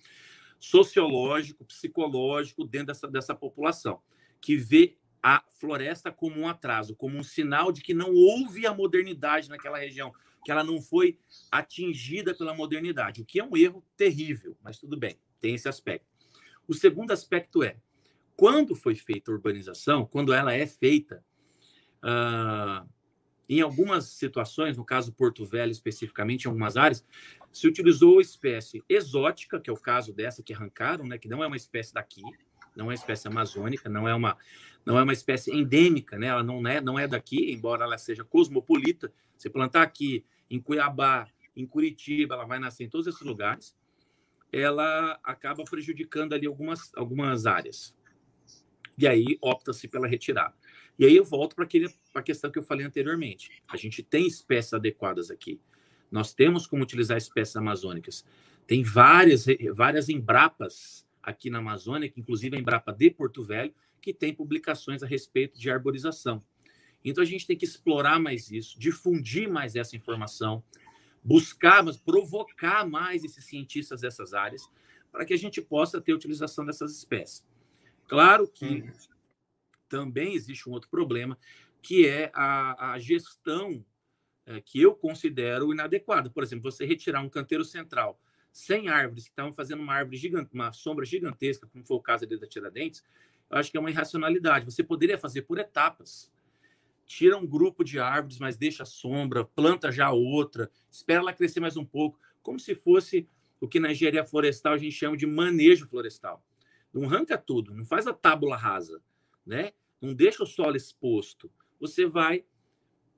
Speaker 2: sociológico, psicológico dentro dessa, dessa população, que vê a floresta como um atraso, como um sinal de que não houve a modernidade naquela região, que ela não foi atingida pela modernidade, o que é um erro terrível, mas tudo bem, tem esse aspecto. O segundo aspecto é, quando foi feita a urbanização, quando ela é feita, Uh, em algumas situações, no caso Porto Velho especificamente, em algumas áreas, se utilizou espécie exótica, que é o caso dessa que arrancaram, né, que não é uma espécie daqui, não é uma espécie amazônica, não é uma não é uma espécie endêmica, né? Ela não é não é daqui, embora ela seja cosmopolita. Se plantar aqui em Cuiabá, em Curitiba, ela vai nascer em todos esses lugares. Ela acaba prejudicando ali algumas algumas áreas. E aí opta-se pela retirada. E aí eu volto para a questão que eu falei anteriormente. A gente tem espécies adequadas aqui. Nós temos como utilizar espécies amazônicas. Tem várias, várias embrapas aqui na Amazônia, que inclusive a Embrapa de Porto Velho, que tem publicações a respeito de arborização. Então a gente tem que explorar mais isso, difundir mais essa informação, buscar, mas provocar mais esses cientistas dessas áreas, para que a gente possa ter utilização dessas espécies. Claro que hum também existe um outro problema, que é a, a gestão é, que eu considero inadequada. Por exemplo, você retirar um canteiro central sem árvores, que estavam fazendo uma árvore gigante, uma sombra gigantesca, como foi o caso ali da Tiradentes, acho que é uma irracionalidade. Você poderia fazer por etapas. Tira um grupo de árvores, mas deixa a sombra, planta já outra, espera ela crescer mais um pouco, como se fosse o que na engenharia florestal a gente chama de manejo florestal. Não arranca tudo, não faz a tábula rasa né? Não deixa o solo exposto. Você vai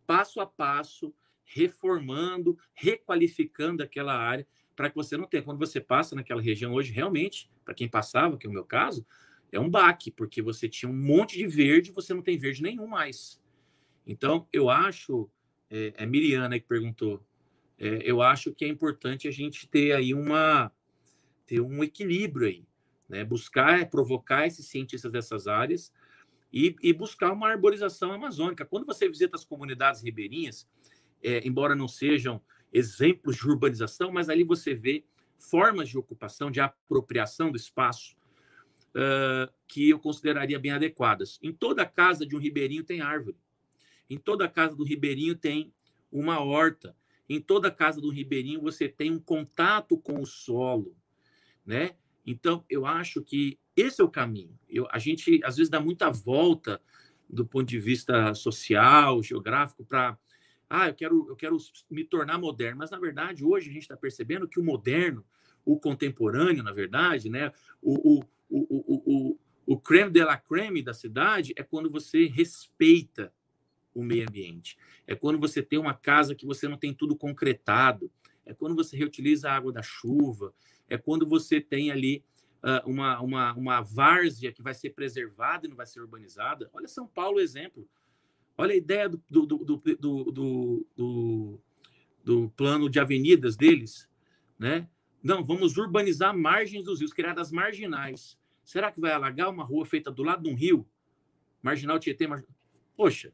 Speaker 2: passo a passo reformando, requalificando aquela área para que você não tenha. Quando você passa naquela região hoje, realmente, para quem passava, que é o meu caso, é um baque, porque você tinha um monte de verde você não tem verde nenhum mais. Então, eu acho, é, é Miriana que perguntou, é, eu acho que é importante a gente ter aí uma ter um equilíbrio aí, né? Buscar, provocar esses cientistas dessas áreas e, e buscar uma arborização amazônica. Quando você visita as comunidades ribeirinhas, é, embora não sejam exemplos de urbanização, mas ali você vê formas de ocupação, de apropriação do espaço uh, que eu consideraria bem adequadas. Em toda casa de um ribeirinho tem árvore. Em toda casa do ribeirinho tem uma horta. Em toda casa do ribeirinho você tem um contato com o solo, né? Então, eu acho que esse é o caminho. Eu, a gente, às vezes, dá muita volta do ponto de vista social, geográfico, para ah, eu quero, eu quero me tornar moderno. Mas, na verdade, hoje a gente está percebendo que o moderno, o contemporâneo, na verdade, né, o, o, o, o, o, o creme de la creme da cidade é quando você respeita o meio ambiente. É quando você tem uma casa que você não tem tudo concretado. É quando você reutiliza a água da chuva. É quando você tem ali uh, uma, uma, uma várzea que vai ser preservada e não vai ser urbanizada. Olha São Paulo, exemplo. Olha a ideia do, do, do, do, do, do plano de avenidas deles, né? Não, vamos urbanizar margens dos rios, criar as marginais. Será que vai alagar uma rua feita do lado de um rio? Marginal Tietê? Mar... Poxa,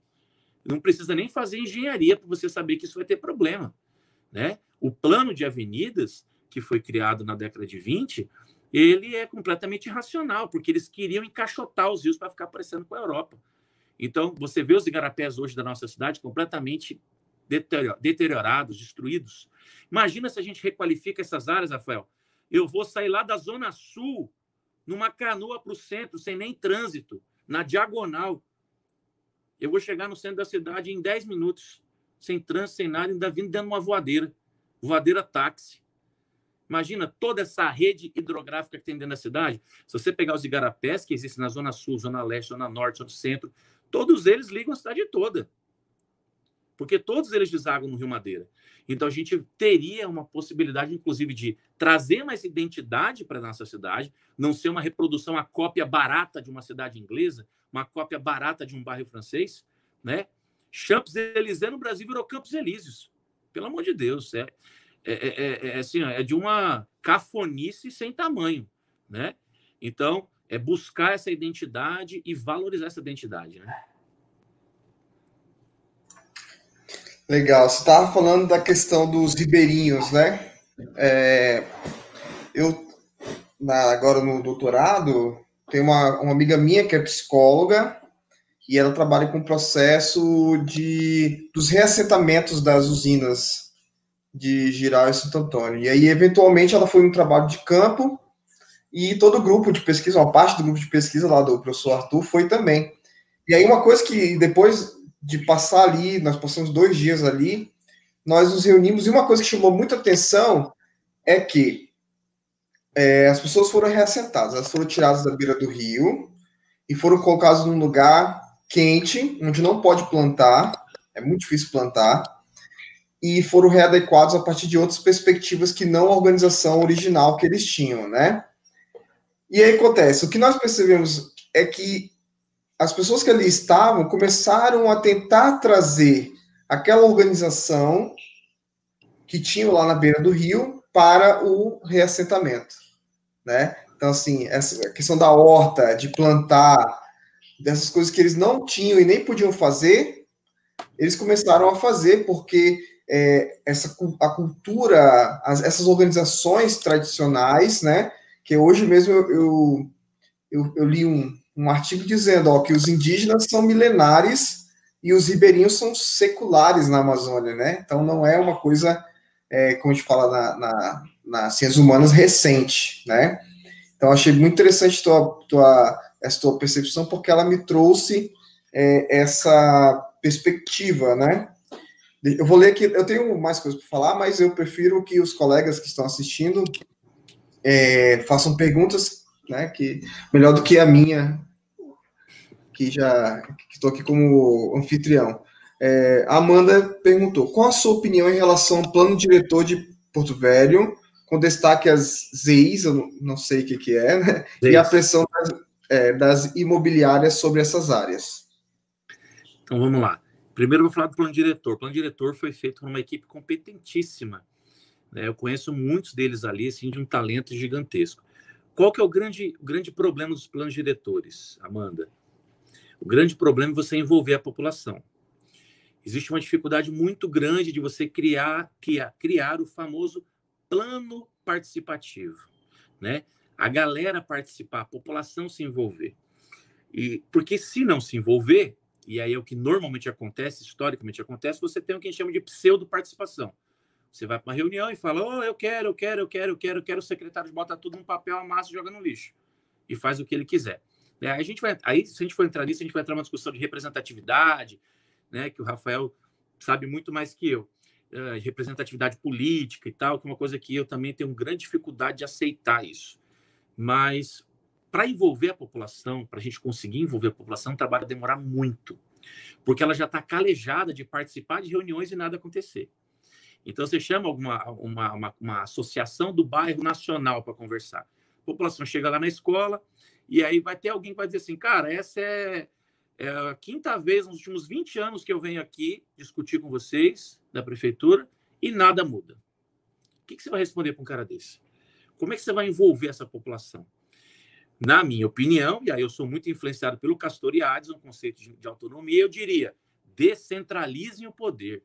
Speaker 2: não precisa nem fazer engenharia para você saber que isso vai ter problema. Né? O plano de avenidas, que foi criado na década de 20, ele é completamente irracional, porque eles queriam encaixotar os rios para ficar parecendo com a Europa. Então, você vê os igarapés hoje da nossa cidade completamente deteriorados, destruídos. Imagina se a gente requalifica essas áreas, Rafael. Eu vou sair lá da Zona Sul, numa canoa para o centro, sem nem trânsito, na diagonal. Eu vou chegar no centro da cidade em 10 minutos, sem trânsito, sem nada, ainda vindo dentro de uma voadeira. Voadeira táxi. Imagina toda essa rede hidrográfica que tem dentro da cidade. Se você pegar os igarapés que existem na Zona Sul, Zona Leste, Zona Norte, Zona Centro, todos eles ligam a cidade toda. Porque todos eles desaguam no Rio Madeira. Então a gente teria uma possibilidade, inclusive, de trazer mais identidade para a nossa cidade, não ser uma reprodução, a cópia barata de uma cidade inglesa, uma cópia barata de um bairro francês, né? Champs-Élysées no Brasil virou Campos Elíseos. Pelo amor de Deus, é, é, é, é, assim, é de uma cafonice sem tamanho, né? Então, é buscar essa identidade e valorizar essa identidade, né?
Speaker 1: Legal. Você estava falando da questão dos ribeirinhos, né? É, eu, na, agora no doutorado, tem uma, uma amiga minha que é psicóloga e ela trabalha com o processo de, dos reassentamentos das usinas de Giral e Santo Antônio. E aí, eventualmente, ela foi um trabalho de campo e todo o grupo de pesquisa, uma parte do grupo de pesquisa lá do professor Arthur foi também. E aí uma coisa que depois de passar ali, nós passamos dois dias ali, nós nos reunimos e uma coisa que chamou muita atenção é que é, as pessoas foram reassentadas, elas foram tiradas da beira do rio e foram colocadas num lugar quente, onde não pode plantar, é muito difícil plantar, e foram readequados a partir de outras perspectivas que não a organização original que eles tinham, né? E aí acontece, o que nós percebemos é que as pessoas que ali estavam começaram a tentar trazer aquela organização que tinham lá na beira do rio para o reassentamento, né? Então, assim, essa questão da horta, de plantar, dessas coisas que eles não tinham e nem podiam fazer, eles começaram a fazer porque é, essa a cultura, as, essas organizações tradicionais, né? que hoje mesmo eu, eu, eu, eu li um, um artigo dizendo ó, que os indígenas são milenares e os ribeirinhos são seculares na Amazônia, né? Então não é uma coisa, é, como a gente fala na, na, nas ciências humanas, recente, né? Então achei muito interessante tua, tua, essa tua percepção, porque ela me trouxe é, essa perspectiva, né? Eu vou ler aqui, eu tenho mais coisas para falar, mas eu prefiro que os colegas que estão assistindo é, façam perguntas, né, que melhor do que a minha, que já estou aqui como anfitrião. É, Amanda perguntou: qual a sua opinião em relação ao plano diretor de Porto Velho, com destaque às ZEIs, eu não sei o que, que é, né, e a pressão das, é, das imobiliárias sobre essas áreas?
Speaker 2: Então vamos lá. Primeiro eu vou falar do plano diretor. O plano diretor foi feito por uma equipe competentíssima né? Eu conheço muitos deles ali, assim, de um talento gigantesco. Qual que é o grande, o grande problema dos planos diretores, Amanda? O grande problema é você envolver a população. Existe uma dificuldade muito grande de você criar, criar, criar o famoso plano participativo, né? A galera participar, a população se envolver. E porque se não se envolver, e aí é o que normalmente acontece, historicamente acontece, você tem o que a gente chama de pseudo participação. Você vai para uma reunião e fala: Oh, eu quero, eu quero, eu quero, eu quero, eu quero. O secretário bota tudo num papel, amassa e joga no lixo. E faz o que ele quiser. É, a gente vai, aí, se a gente for entrar nisso, a gente vai entrar numa discussão de representatividade, né, que o Rafael sabe muito mais que eu. Uh, representatividade política e tal, que é uma coisa que eu também tenho grande dificuldade de aceitar isso. Mas para envolver a população, para a gente conseguir envolver a população, o trabalho vai demorar muito, porque ela já está calejada de participar de reuniões e nada acontecer. Então, você chama alguma, uma, uma, uma associação do bairro nacional para conversar. A população chega lá na escola e aí vai ter alguém que vai dizer assim, cara, essa é, é a quinta vez nos últimos 20 anos que eu venho aqui discutir com vocês, da prefeitura, e nada muda. O que, que você vai responder para um cara desse? Como é que você vai envolver essa população? Na minha opinião, e aí eu sou muito influenciado pelo Castoriades, um conceito de, de autonomia, eu diria, descentralizem o poder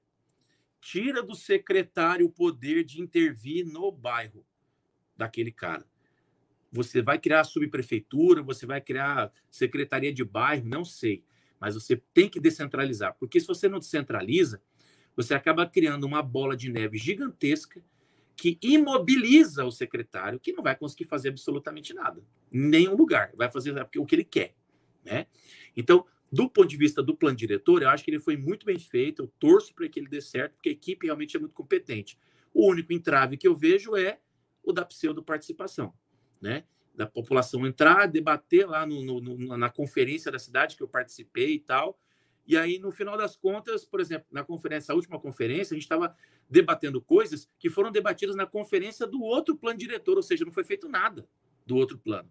Speaker 2: tira do secretário o poder de intervir no bairro daquele cara. Você vai criar subprefeitura, você vai criar secretaria de bairro, não sei. Mas você tem que descentralizar, porque se você não descentraliza, você acaba criando uma bola de neve gigantesca que imobiliza o secretário, que não vai conseguir fazer absolutamente nada, em nenhum lugar. Vai fazer o que ele quer, né? Então, do ponto de vista do plano diretor, eu acho que ele foi muito bem feito. Eu torço para que ele dê certo, porque a equipe realmente é muito competente. O único entrave que eu vejo é o da pseudo-participação, né? Da população entrar, debater lá no, no, na conferência da cidade que eu participei e tal. E aí, no final das contas, por exemplo, na conferência, a última conferência, a gente estava debatendo coisas que foram debatidas na conferência do outro plano diretor, ou seja, não foi feito nada do outro plano.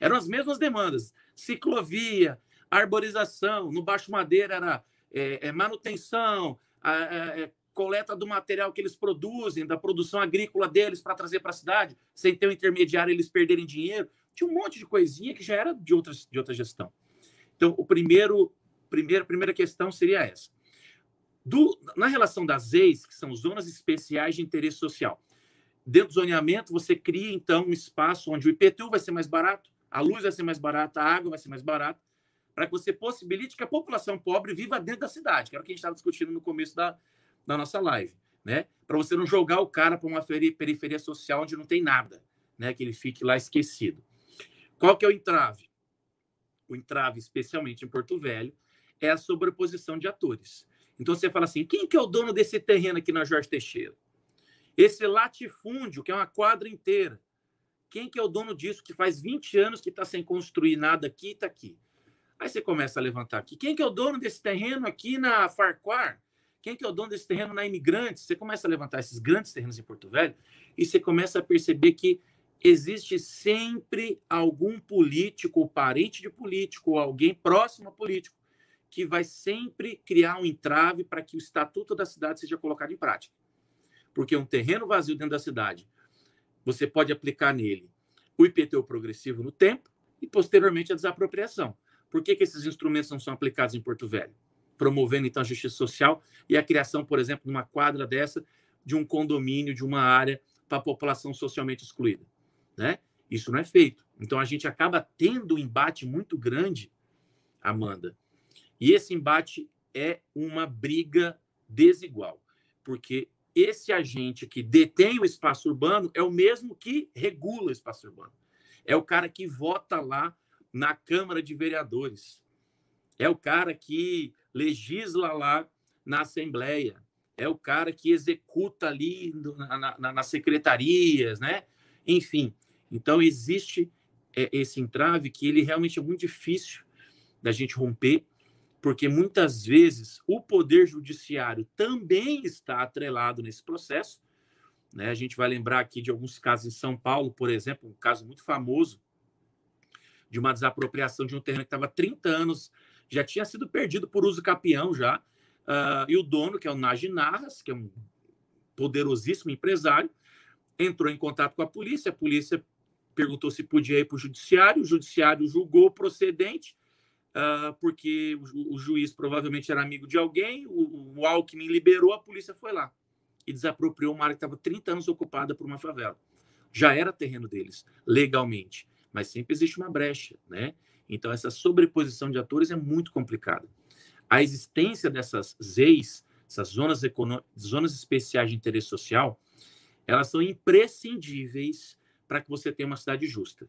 Speaker 2: Eram as mesmas demandas: ciclovia, arborização, no Baixo Madeira era é, é, manutenção, é, coleta do material que eles produzem, da produção agrícola deles para trazer para a cidade, sem ter um intermediário eles perderem dinheiro. Tinha um monte de coisinha que já era de, outras, de outra gestão. Então, o primeiro, primeiro, primeira questão seria essa. Do, na relação das EIs, que são zonas especiais de interesse social, dentro do zoneamento, você cria, então, um espaço onde o IPTU vai ser mais barato, a luz vai ser mais barata, a água vai ser mais barata, para que você possibilite que a população pobre viva dentro da cidade, que era o que a gente estava discutindo no começo da, da nossa live, né? Para você não jogar o cara para uma periferia social onde não tem nada, né? Que ele fique lá esquecido. Qual que é o entrave? O entrave, especialmente em Porto Velho, é a sobreposição de atores. Então você fala assim: quem que é o dono desse terreno aqui na Jorge Teixeira? Esse latifúndio, que é uma quadra inteira. Quem que é o dono disso que faz 20 anos que está sem construir nada aqui e está aqui? Aí você começa a levantar aqui. Quem que é o dono desse terreno aqui na Farquhar? Quem que é o dono desse terreno na Imigrantes? Você começa a levantar esses grandes terrenos em Porto Velho e você começa a perceber que existe sempre algum político, parente de político, ou alguém próximo a político, que vai sempre criar um entrave para que o estatuto da cidade seja colocado em prática. Porque um terreno vazio dentro da cidade, você pode aplicar nele o IPTU progressivo no tempo e, posteriormente, a desapropriação. Por que, que esses instrumentos não são aplicados em Porto Velho? Promovendo, então, a justiça social e a criação, por exemplo, de uma quadra dessa, de um condomínio, de uma área para a população socialmente excluída. Né? Isso não é feito. Então, a gente acaba tendo um embate muito grande, Amanda. E esse embate é uma briga desigual, porque esse agente que detém o espaço urbano é o mesmo que regula o espaço urbano. É o cara que vota lá na Câmara de Vereadores. É o cara que legisla lá na Assembleia. É o cara que executa ali na, na, nas secretarias, né? Enfim, então existe é, esse entrave que ele realmente é muito difícil da gente romper, porque muitas vezes o poder judiciário também está atrelado nesse processo. Né? A gente vai lembrar aqui de alguns casos em São Paulo, por exemplo, um caso muito famoso de uma desapropriação de um terreno que estava 30 anos, já tinha sido perdido por uso capião já, uh, e o dono, que é o Nagy Narras, que é um poderosíssimo empresário, entrou em contato com a polícia, a polícia perguntou se podia ir para o judiciário, o judiciário julgou procedente, uh, porque o, o, juiz provavelmente era amigo de alguém, o, o Alckmin liberou, a polícia foi lá e desapropriou uma área que estava 30 anos ocupada por uma favela. Já era terreno deles, legalmente mas sempre existe uma brecha, né? Então, essa sobreposição de atores é muito complicada. A existência dessas ZEIs, essas zonas, zonas especiais de interesse social, elas são imprescindíveis para que você tenha uma cidade justa.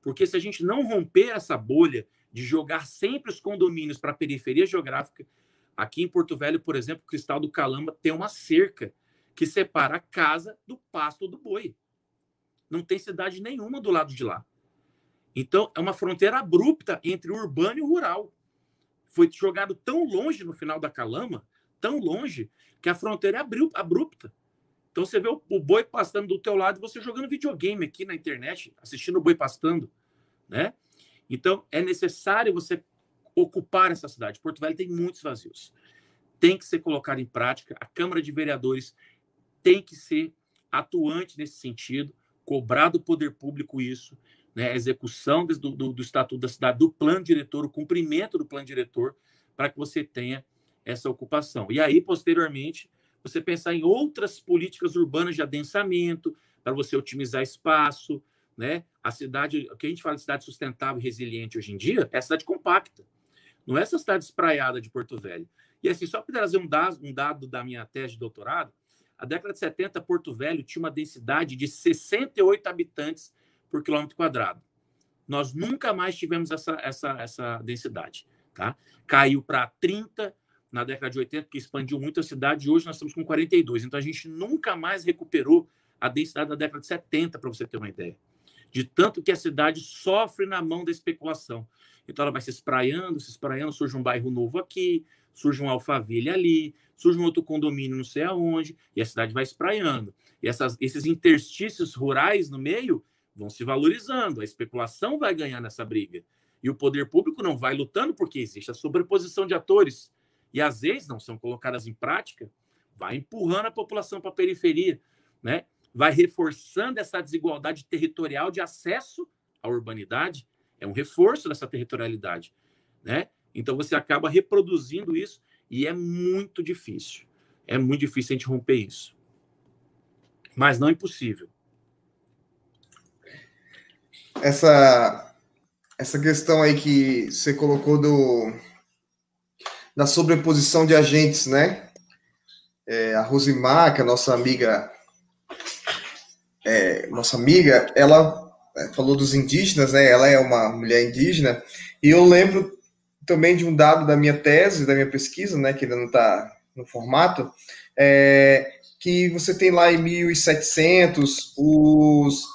Speaker 2: Porque se a gente não romper essa bolha de jogar sempre os condomínios para a periferia geográfica, Aqui em Porto Velho, por exemplo, o Cristal do Calamba tem uma cerca que separa a casa do pasto do boi. Não tem cidade nenhuma do lado de lá. Então, é uma fronteira abrupta entre o urbano e o rural. Foi jogado tão longe no final da Calama, tão longe, que a fronteira é abrupta. Então, você vê o, boi pastando do teu lado e você jogando videogame aqui na internet, assistindo o boi pastando, né? Então, é necessário você ocupar essa cidade. Porto Velho tem muitos vazios. Tem que ser colocado em prática. A Câmara de Vereadores tem que ser atuante nesse sentido, cobrar do poder público isso, né, a execução do, do, do, Estatuto da Cidade, do plano diretor, o cumprimento do plano diretor, para que você tenha essa ocupação. E aí, posteriormente, você pensar em outras políticas urbanas de adensamento, para você otimizar espaço, né? A cidade, o que a gente fala de cidade sustentável e resiliente hoje em dia, é a cidade compacta. Não é essa cidade espraiada de Porto Velho. E assim, só para trazer um dado, um dado da minha tese de doutorado, a década de 70, Porto Velho tinha uma densidade de 68 habitantes por quilômetro quadrado. Nós nunca mais tivemos essa, essa, essa densidade. Tá? Caiu para 30 na década de 80, que expandiu muito a cidade, e hoje nós estamos com 42. Então a gente nunca mais recuperou a densidade da década de 70, para você ter uma ideia. De tanto que a cidade sofre na mão da especulação. Então ela vai se espraiando, se espraiando, surge um bairro novo aqui, surge um Alphaville ali, surge um outro condomínio não sei aonde, e a cidade vai espraiando. E essas, esses interstícios rurais no meio vão se valorizando, a especulação vai ganhar nessa briga. E o poder público não vai lutando porque existe a sobreposição de atores. E às vezes não são colocadas em prática, vai empurrando a população para a periferia, né? vai reforçando essa desigualdade territorial de acesso à urbanidade, é um reforço dessa territorialidade. Né? Então você acaba reproduzindo isso e é muito difícil. É muito difícil a gente romper isso. Mas não é impossível.
Speaker 1: Essa, essa questão aí que você colocou do, da sobreposição de agentes, né? É, a Rosimar, que é nossa amiga, é, nossa amiga, ela é, falou dos indígenas, né? Ela é uma mulher indígena, e eu lembro também de um dado da minha tese, da minha pesquisa, né? Que ainda não está no formato, é, que você tem lá em 1700 os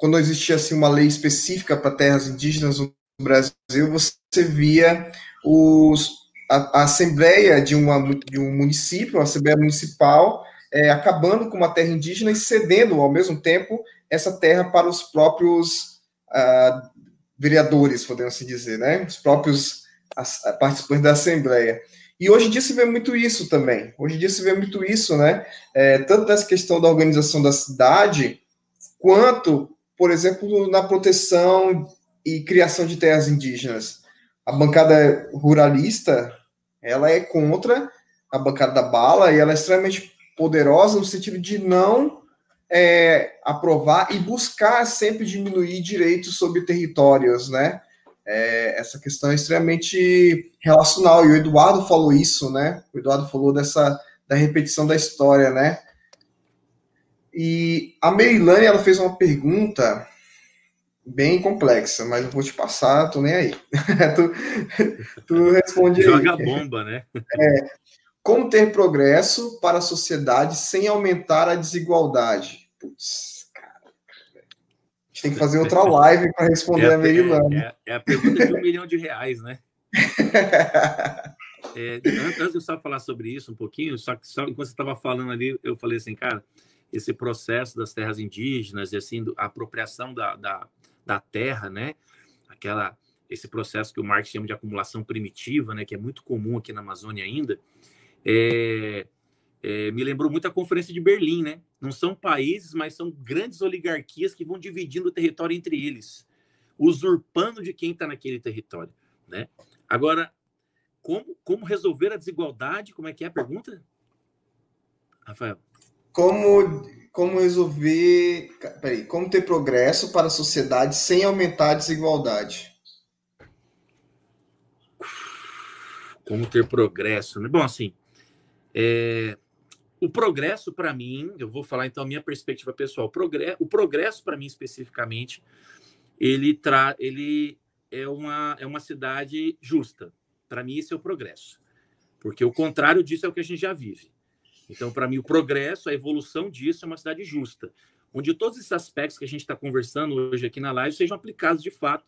Speaker 1: quando existia assim uma lei específica para terras indígenas no Brasil, você via os a, a, assembleia de, uma, de um município, a assembleia municipal, é, acabando com uma terra indígena e cedendo ao mesmo tempo essa terra para os próprios uh, vereadores, podemos assim dizer, né? Os próprios as, participantes da assembleia. E hoje em dia se vê muito isso também. Hoje em dia se vê muito isso, né? É, tanto nessa questão da organização da cidade, quanto, por exemplo, na proteção e criação de terras indígenas. A bancada ruralista, ela é contra a bancada da bala e ela é extremamente poderosa no sentido de não é, aprovar e buscar sempre diminuir direitos sobre territórios, né? É, essa questão é extremamente relacional e o Eduardo falou isso, né? O Eduardo falou dessa da repetição da história, né? E a Merilane ela fez uma pergunta bem complexa, mas eu vou te passar, tô nem aí. tu, tu responde
Speaker 2: Joga aí. bomba, né?
Speaker 1: É, como ter progresso para a sociedade sem aumentar a desigualdade? Putz, cara. A gente tem que fazer outra live para responder é a, a Merilane.
Speaker 2: É, é, a pergunta de um milhão de reais, né? É, antes de só falar sobre isso um pouquinho, só que só, enquanto você estava falando ali, eu falei assim, cara, esse processo das terras indígenas assim a apropriação da, da, da terra, né? Aquela esse processo que o Marx chama de acumulação primitiva, né? Que é muito comum aqui na Amazônia ainda. É, é, me lembrou muito a Conferência de Berlim, né? Não são países, mas são grandes oligarquias que vão dividindo o território entre eles, usurpando de quem está naquele território, né? Agora, como, como resolver a desigualdade? Como é que é a pergunta,
Speaker 1: Rafael? Como, como resolver. Peraí, como ter progresso para a sociedade sem aumentar a desigualdade?
Speaker 2: Como ter progresso, né? Bom, assim, é, o progresso para mim, eu vou falar então a minha perspectiva pessoal. O progresso, o progresso para mim especificamente, ele tra, ele é uma é uma cidade justa. Para mim esse é o progresso. Porque o contrário disso é o que a gente já vive. Então, para mim, o progresso, a evolução disso é uma cidade justa, onde todos esses aspectos que a gente está conversando hoje aqui na live sejam aplicados de fato,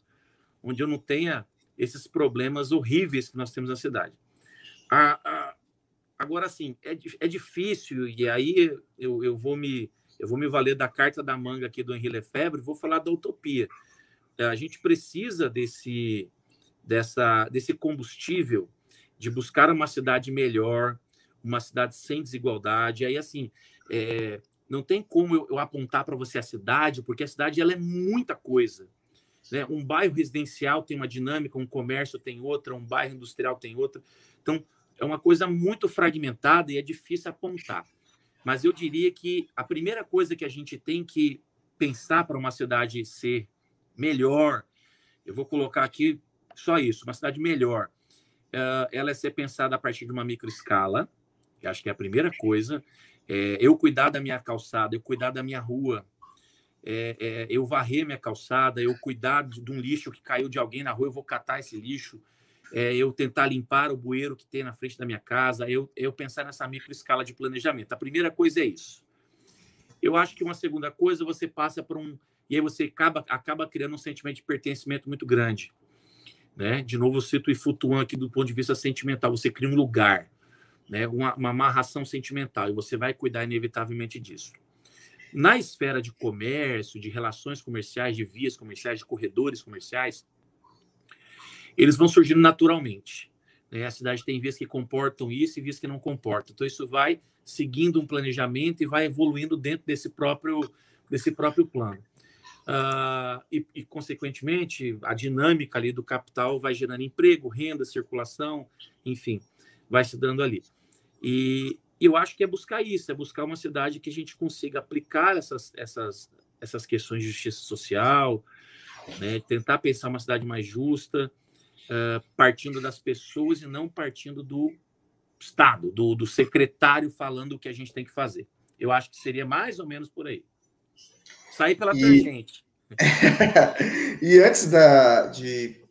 Speaker 2: onde eu não tenha esses problemas horríveis que nós temos na cidade. A, a, agora, assim, é, é difícil, e aí eu, eu, vou me, eu vou me valer da carta da manga aqui do Henri Lefebvre, vou falar da utopia. É, a gente precisa desse, dessa, desse combustível de buscar uma cidade melhor, uma cidade sem desigualdade. Aí, assim, é, não tem como eu, eu apontar para você a cidade, porque a cidade ela é muita coisa. Né? Um bairro residencial tem uma dinâmica, um comércio tem outra, um bairro industrial tem outra. Então, é uma coisa muito fragmentada e é difícil apontar. Mas eu diria que a primeira coisa que a gente tem que pensar para uma cidade ser melhor, eu vou colocar aqui só isso, uma cidade melhor, ela é ser pensada a partir de uma microescala, eu acho que é a primeira coisa. É, eu cuidar da minha calçada, eu cuidar da minha rua, é, é, eu varrer minha calçada, eu cuidar de, de, um lixo que caiu de alguém na rua, eu vou catar esse lixo, é, eu tentar limpar o bueiro que tem na frente da minha casa, eu, eu pensar nessa microescala de planejamento. A primeira coisa é isso. Eu acho que uma segunda coisa, você passa por um. E aí você acaba, acaba criando um sentimento de pertencimento muito grande. Né? De novo, eu cito o Ifutuan aqui do ponto de vista sentimental. Você cria um lugar, né? uma, uma amarração sentimental, e você vai cuidar inevitavelmente disso. Na esfera de comércio, de relações comerciais, de vias comerciais, de corredores comerciais, eles vão surgindo naturalmente. Né? A cidade tem vias que comportam isso e vias que não comportam. Então, isso vai seguindo um planejamento e vai evoluindo dentro desse próprio, desse próprio plano. Uh, e, e, consequentemente, a dinâmica ali do capital vai gerando emprego, renda, circulação, enfim, vai se dando ali. E eu acho que é buscar isso, é buscar uma cidade que a gente consiga aplicar essas, essas, essas questões de justiça social, né? tentar pensar uma cidade mais justa, uh, partindo das pessoas e não partindo do Estado, do, do secretário falando o que a gente tem que fazer. Eu acho que seria mais ou menos por aí. Sair pela e... tangente.
Speaker 1: e antes da, de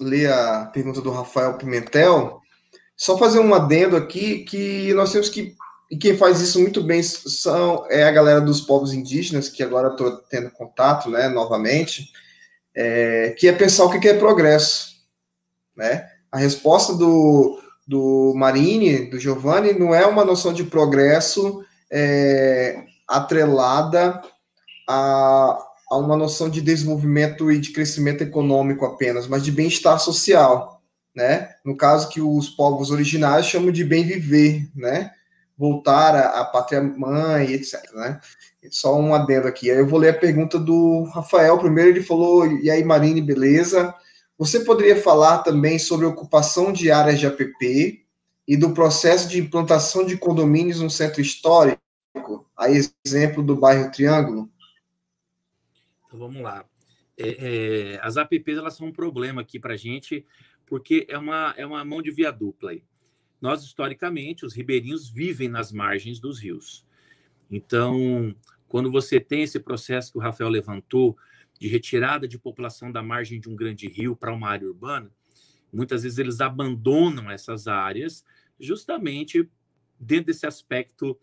Speaker 1: ler a pergunta do Rafael Pimentel, só fazer um adendo aqui que nós temos que e quem faz isso muito bem são é a galera dos povos indígenas que agora estou tendo contato, né, novamente, é, que é pensar o que é progresso, né? A resposta do, do Marini, do Giovanni, não é uma noção de progresso é, atrelada a, a uma noção de desenvolvimento e de crescimento econômico apenas, mas de bem-estar social, né? No caso que os povos originários chamam de bem viver, né? Voltar à, pátria mãe, etc, né? Só um adendo aqui. Eu vou ler a pergunta do Rafael. Primeiro ele falou: "E aí, Marine, beleza? Você poderia falar também sobre ocupação de áreas de APP e do processo de implantação de condomínios no centro histórico, a exemplo do bairro Triângulo?"
Speaker 2: Então vamos lá. É, é, as APPs elas são um problema aqui para a gente, porque é uma, é uma mão de via dupla aí. Nós, historicamente, os ribeirinhos vivem nas margens dos rios. Então, quando você tem esse processo que o Rafael levantou, de retirada de população da margem de um grande rio para uma área urbana, muitas vezes eles abandonam essas áreas justamente dentro desse aspecto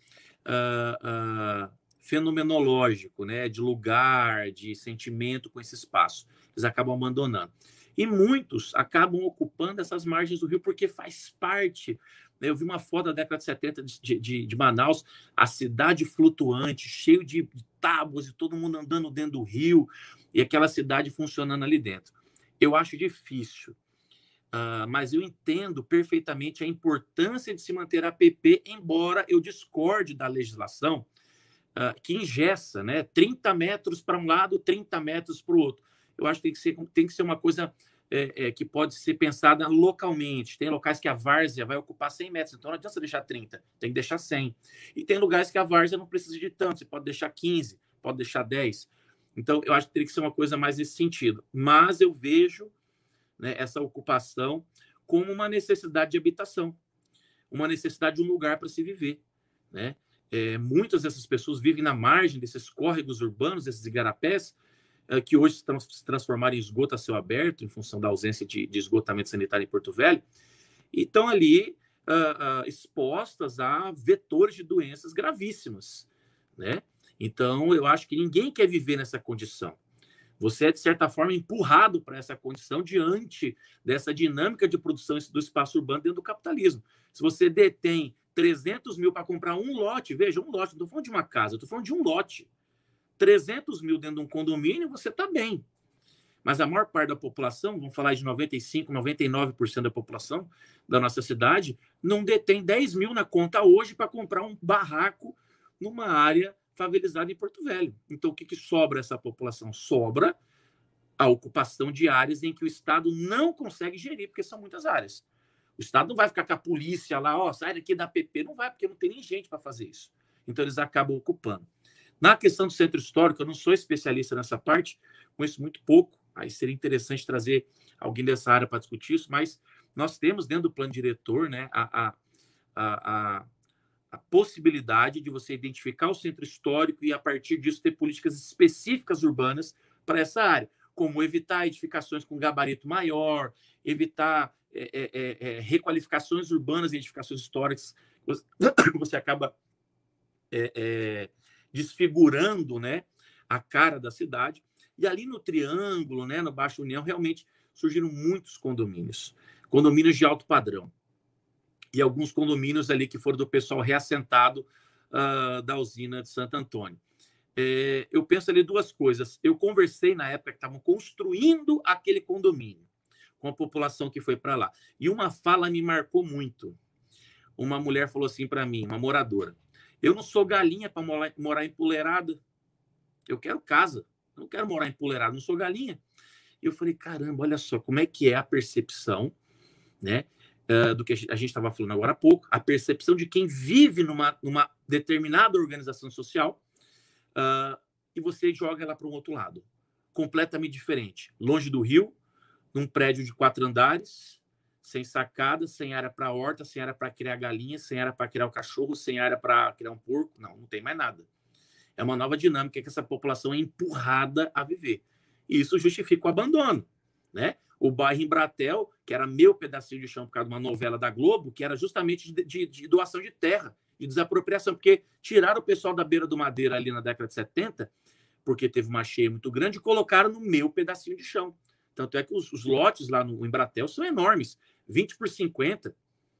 Speaker 2: uh, uh, fenomenológico, né, de lugar, de sentimento com esse espaço. Eles acabam abandonando. E muitos acabam ocupando essas margens do rio porque faz parte. Né? Eu vi uma foto da década de 70 de, de, de Manaus, a cidade flutuante, cheio de tábuas e todo mundo andando dentro do rio e aquela cidade funcionando ali dentro. Eu acho difícil, uh, mas eu entendo perfeitamente a importância de se manter a APP, embora eu discorde da legislação uh, que ingessa, né? 30 metros para um lado, 30 metros para o outro. Eu acho que tem que ser, tem que ser uma coisa é, é, que pode ser pensada localmente. Tem locais que a várzea vai ocupar 100 metros, então não adianta deixar 30, tem que deixar 100. E tem lugares que a várzea não precisa de tanto, você pode deixar 15, pode deixar 10. Então, eu acho que teria que ser uma coisa mais nesse sentido. Mas eu vejo né, essa ocupação como uma necessidade de habitação, uma necessidade de um lugar para se viver. Né? É, muitas dessas pessoas vivem na margem desses córregos urbanos, desses igarapés, que hoje se transformaram em esgoto a céu aberto, em função da ausência de, de esgotamento sanitário em Porto Velho, e estão ali uh, uh, expostas a vetores de doenças gravíssimas, né? Então, eu acho que ninguém quer viver nessa condição. Você é, de certa forma, empurrado para essa condição diante dessa dinâmica de produção do espaço urbano dentro do capitalismo. Se você detém 300 mil para comprar um lote, veja, um lote, não estou falando de uma casa, estou falando de um lote. 300 mil dentro de um condomínio, você está bem. Mas a maior parte da população, vamos falar de 95%, 99% da população da nossa cidade, não detém 10 mil na conta hoje para comprar um barraco numa área favelizada em Porto Velho. Então, o que, que sobra essa população? Sobra a ocupação de áreas em que o Estado não consegue gerir, porque são muitas áreas. O Estado não vai ficar com a polícia lá, ó, sai daqui da PP, não vai, porque não tem nem gente para fazer isso. Então, eles acabam ocupando. Na questão do centro histórico, eu não sou especialista nessa parte, conheço muito pouco, aí seria interessante trazer alguém dessa área para discutir isso, mas nós temos dentro do plano diretor né, a, a, a, a, possibilidade de você identificar o centro histórico e, a partir disso, ter políticas específicas urbanas para essa área, como evitar edificações com gabarito maior, evitar é, é, é, é requalificações urbanas e edificações históricas, você acaba é, é, desfigurando né, a cara da cidade. E ali no Triângulo, né, no Baixo União, realmente surgiram muitos condomínios, condomínios de alto padrão. E alguns condomínios ali que foram do pessoal reassentado uh, da usina de Santo Antônio. É, eu penso ali duas coisas. Eu conversei na época que estavam construindo aquele condomínio com a população que foi para lá. E uma fala me marcou muito. Uma mulher falou assim para mim, uma moradora: eu não sou galinha para morar, morar empoleirada. Eu quero casa. Eu não quero morar empoleirado, não sou galinha. E eu falei, caramba, olha só como é que é a percepção, né? Uh, do que a gente estava falando agora há pouco, a percepção de quem vive numa, numa determinada organização social uh, e você joga ela para um outro lado, completamente diferente, longe do rio, num prédio de quatro andares, sem sacada, sem área para horta, sem área para criar galinha, sem área para criar o cachorro, sem área para criar um porco. Não, não tem mais nada. É uma nova dinâmica que essa população é empurrada a viver. E isso justifica o abandono, né? O bairro em Bratel, que era meu pedacinho de chão por causa de uma novela da Globo, que era justamente de, de, de doação de terra, de desapropriação, porque tiraram o pessoal da beira do Madeira ali na década de 70, porque teve uma cheia muito grande, e colocaram no meu pedacinho de chão. Tanto é que os, os lotes lá no Embratel são enormes. 20 por 50,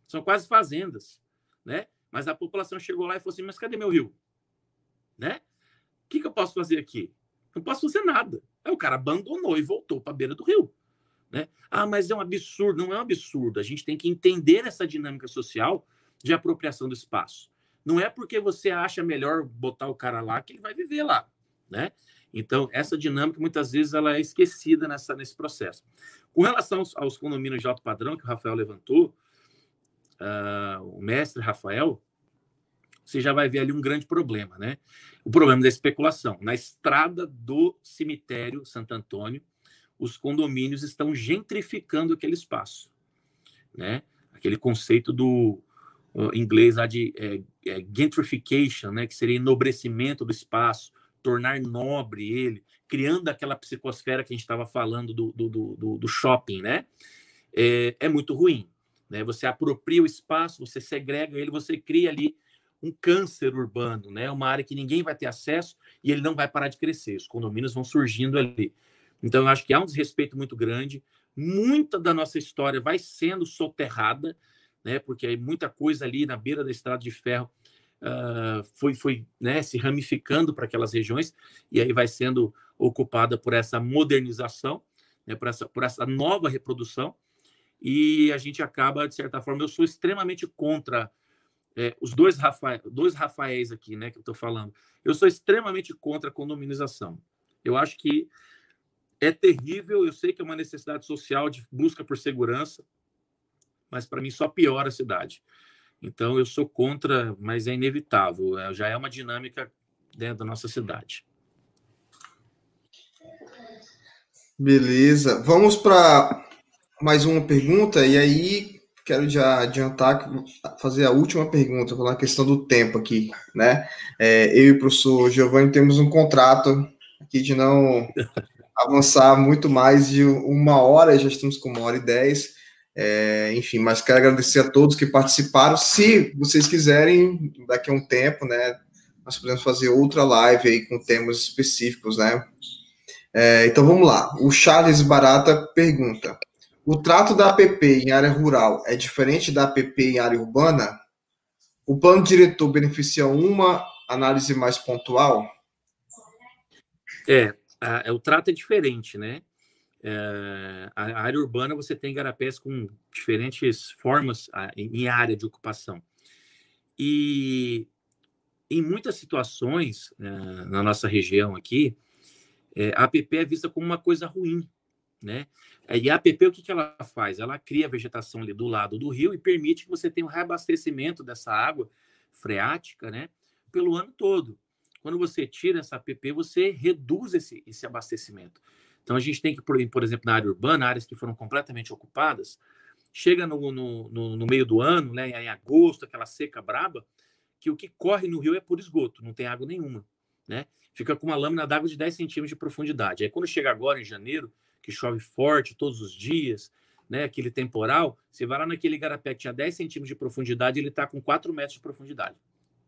Speaker 2: são quase fazendas, né? Mas a população chegou lá e falou assim: mas cadê meu rio? Né? O que, que eu posso fazer aqui? Não posso fazer nada. Aí o cara abandonou e voltou para a beira do rio. Né? Ah, mas é um absurdo. Não é um absurdo. A gente tem que entender essa dinâmica social de apropriação do espaço. Não é porque você acha melhor botar o cara lá que ele vai viver lá. Né? Então, essa dinâmica, muitas vezes, ela é esquecida nessa, nesse processo. Com relação aos, aos condomínios de alto padrão que o Rafael levantou, uh, o mestre Rafael, você já vai ver ali um grande problema, né? O problema da especulação. Na estrada do cemitério Santo Antônio, os condomínios estão gentrificando aquele espaço, né? Aquele conceito do uh, inglês lá de é, é, gentrification, né? Que seria enobrecimento do espaço, tornar nobre ele, criando aquela psicosfera que a gente estava falando do, do, do, do, shopping, né? É, é, muito ruim. Né? Você apropria o espaço, você segrega ele, você cria ali um câncer urbano, né? Uma área que ninguém vai ter acesso e ele não vai parar de crescer. Os condomínios vão surgindo ali. Então, eu acho que há um desrespeito muito grande. Muita da nossa história vai sendo soterrada, né? Porque aí muita coisa ali na beira da estrada de ferro uh, foi, foi né, se ramificando para aquelas regiões e aí vai sendo ocupada por essa modernização, né, por, essa, por essa nova reprodução, e a gente acaba, de certa forma, eu sou extremamente contra é, os dois, Rafa, dois Rafaéis aqui, né, que eu estou falando, eu sou extremamente contra a condominização. Eu acho que é terrível, eu sei que é uma necessidade social de busca por segurança, mas para mim só piora a cidade. Então eu sou contra, mas é inevitável, é, já é uma dinâmica dentro da nossa cidade.
Speaker 1: Beleza. Vamos para mais uma pergunta, e aí quero já adiantar, fazer a última pergunta, pela questão do tempo aqui, né? É, eu e o professor Giovanni temos um contrato aqui de não avançar muito mais de uma hora, já estamos com uma hora e dez, É, enfim, mas quero agradecer a todos que participaram. Se vocês quiserem, daqui a um tempo, né, nós podemos fazer outra live aí com temas específicos, né? É, então vamos lá. O Charles Barata pergunta: o trato da APP em área rural é diferente da APP em área urbana? O plano diretor beneficia uma análise mais pontual?
Speaker 2: É, a, o trato é diferente, né? É, a área urbana você tem garapés com diferentes formas em área de ocupação. E em muitas situações é, na nossa região aqui, é, a APP é vista como uma coisa ruim, né? E a APP, o que, que ela faz? Ela cria vegetação ali do lado do rio e permite que você tenha um reabastecimento dessa água freática, né? Pelo ano todo. Quando você tira essa APP, você reduz esse, esse abastecimento. Então, a gente tem que, por exemplo, na área urbana, áreas que foram completamente ocupadas, chega no, no, no, no meio do ano, né, em agosto, aquela seca braba, que o que corre no rio é por esgoto, não tem água nenhuma. Né? Fica com uma lâmina d'água de 10 centímetros de profundidade. Aí, quando chega agora, em janeiro, que chove forte todos os dias, né, aquele temporal, você vai lá naquele igarapé que tinha 10 centímetros de profundidade, ele está com 4 metros de profundidade.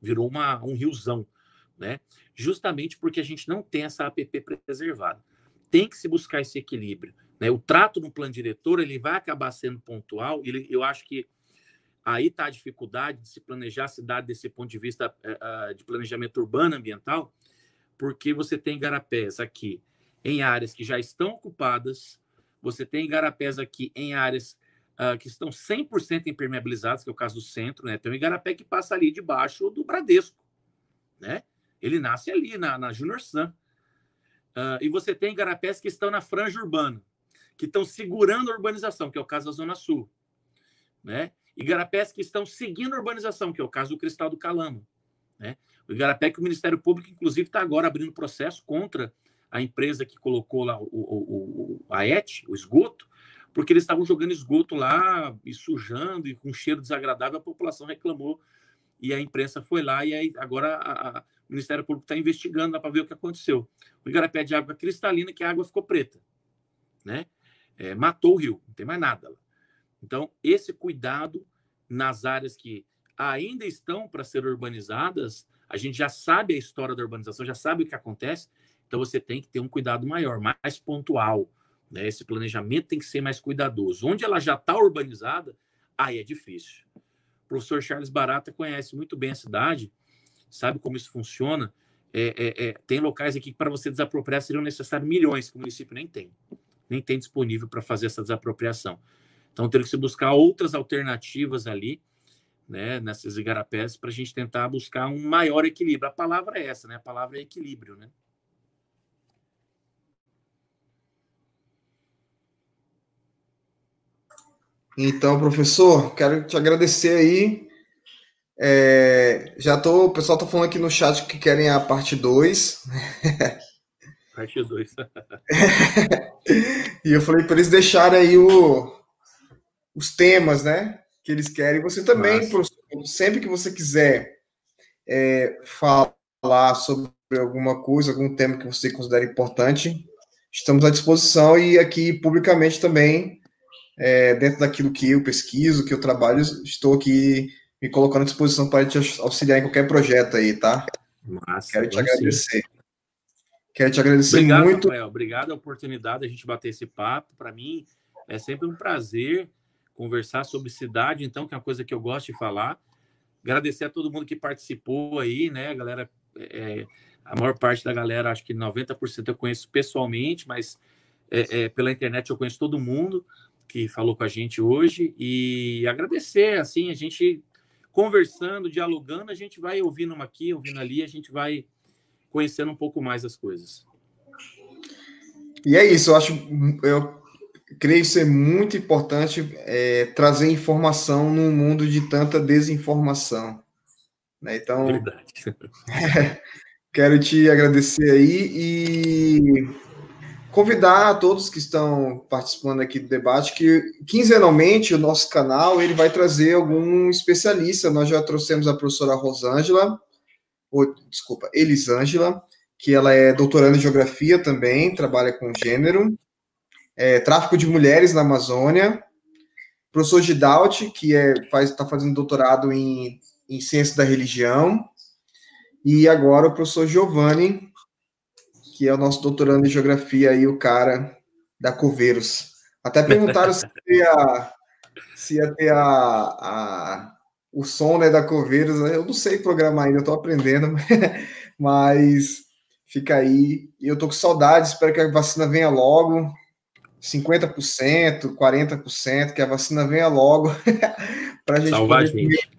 Speaker 2: Virou uma, um riozão. Né? Justamente porque a gente não tem essa APP preservada tem que se buscar esse equilíbrio. Né? O trato no plano diretor ele vai acabar sendo pontual. Ele, eu acho que aí está a dificuldade de se planejar a cidade desse ponto de vista uh, de planejamento urbano ambiental, porque você tem garapés aqui em áreas que já estão ocupadas, você tem garapés aqui em áreas uh, que estão 100% impermeabilizadas, que é o caso do centro, né? Tem um igarapé que passa ali debaixo do Bradesco, né? Ele nasce ali na, na Junior Sun. Uh, e você tem igarapés que estão na franja urbana, que estão segurando a urbanização, que é o caso da Zona Sul. Né? Igarapés que estão seguindo a urbanização, que é o caso do Cristal do Calamo. Né? O igarapé que o Ministério Público, inclusive, está agora abrindo processo contra a empresa que colocou lá o, o, o, a ET, o esgoto, porque eles estavam jogando esgoto lá e sujando e com cheiro desagradável, a população reclamou e a imprensa foi lá e aí agora a, a, o Ministério Público está investigando para ver o que aconteceu. O igarapé de água cristalina, que a água ficou preta, né? É, matou o rio, não tem mais nada lá. Então, esse cuidado nas áreas que ainda estão para ser urbanizadas, a gente já sabe a história da urbanização, já sabe o que acontece, então você tem que ter um cuidado maior, mais pontual. Né? Esse planejamento tem que ser mais cuidadoso. Onde ela já está urbanizada, aí é difícil. O professor Charles Barata conhece muito bem a cidade, sabe como isso funciona. É, é, é, tem locais aqui que para você desapropriar seriam necessários milhões, que o município nem tem, nem tem disponível para fazer essa desapropriação. Então, teria que se buscar outras alternativas ali, né, nessas igarapés, para a gente tentar buscar um maior equilíbrio. A palavra é essa, né? A palavra é equilíbrio, né?
Speaker 1: Então, professor, quero te agradecer aí. É, já tô, o pessoal tá falando aqui no chat que querem a parte 2.
Speaker 2: Parte 2.
Speaker 1: e eu falei para eles deixarem aí o, os temas, né? Que eles querem. Você também, professor, sempre que você quiser é, falar sobre alguma coisa, algum tema que você considera importante, estamos à disposição e aqui publicamente também é, dentro daquilo que eu pesquiso, que eu trabalho, estou aqui me colocando à disposição para te auxiliar em qualquer projeto aí, tá? Massa, Quero te agradecer. Sim. Quero te agradecer
Speaker 2: Obrigado,
Speaker 1: muito.
Speaker 2: Rafael. Obrigado a oportunidade de a gente bater esse papo. Para mim, é sempre um prazer conversar sobre cidade, então, que é uma coisa que eu gosto de falar. Agradecer a todo mundo que participou aí, né, galera? É, a maior parte da galera, acho que 90% eu conheço pessoalmente, mas é, é, pela internet eu conheço todo mundo que falou com a gente hoje e agradecer, assim, a gente conversando, dialogando, a gente vai ouvindo uma aqui, ouvindo ali, a gente vai conhecendo um pouco mais as coisas.
Speaker 1: E é isso, eu acho, eu creio ser muito importante é, trazer informação num mundo de tanta desinformação. Né? Então, Verdade. quero te agradecer aí e convidar a todos que estão participando aqui do debate que quinzenalmente o nosso canal ele vai trazer algum especialista. Nós já trouxemos a professora Rosângela, ou, desculpa, Elisângela, que ela é doutoranda em geografia também, trabalha com gênero, é, tráfico de mulheres na Amazônia. professor Gidalt, que é, faz, está fazendo doutorado em, em ciência da religião, e agora o professor Giovanni, que é o nosso doutorando em geografia e o cara da Coveiros. Até perguntaram se ia, se ia ter a, a, o som né, da Coveiros. Eu não sei programar ainda, eu estou aprendendo, mas fica aí. E eu estou com saudade, espero que a vacina venha logo. 50%, 40%, que a vacina venha logo, para a gente
Speaker 2: Salvar poder gente.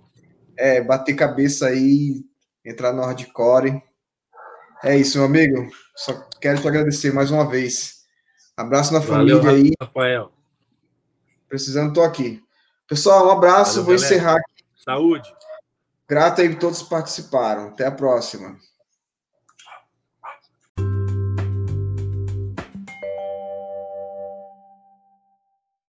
Speaker 1: É, bater cabeça aí, entrar no hardcore. É isso, meu amigo. Só quero te agradecer mais uma vez. Abraço na Valeu, família aí. Rafael. Precisando, tô aqui. Pessoal, um abraço. Valeu, Vou galera. encerrar aqui.
Speaker 2: Saúde.
Speaker 1: Grato aí a todos que participaram. Até a próxima.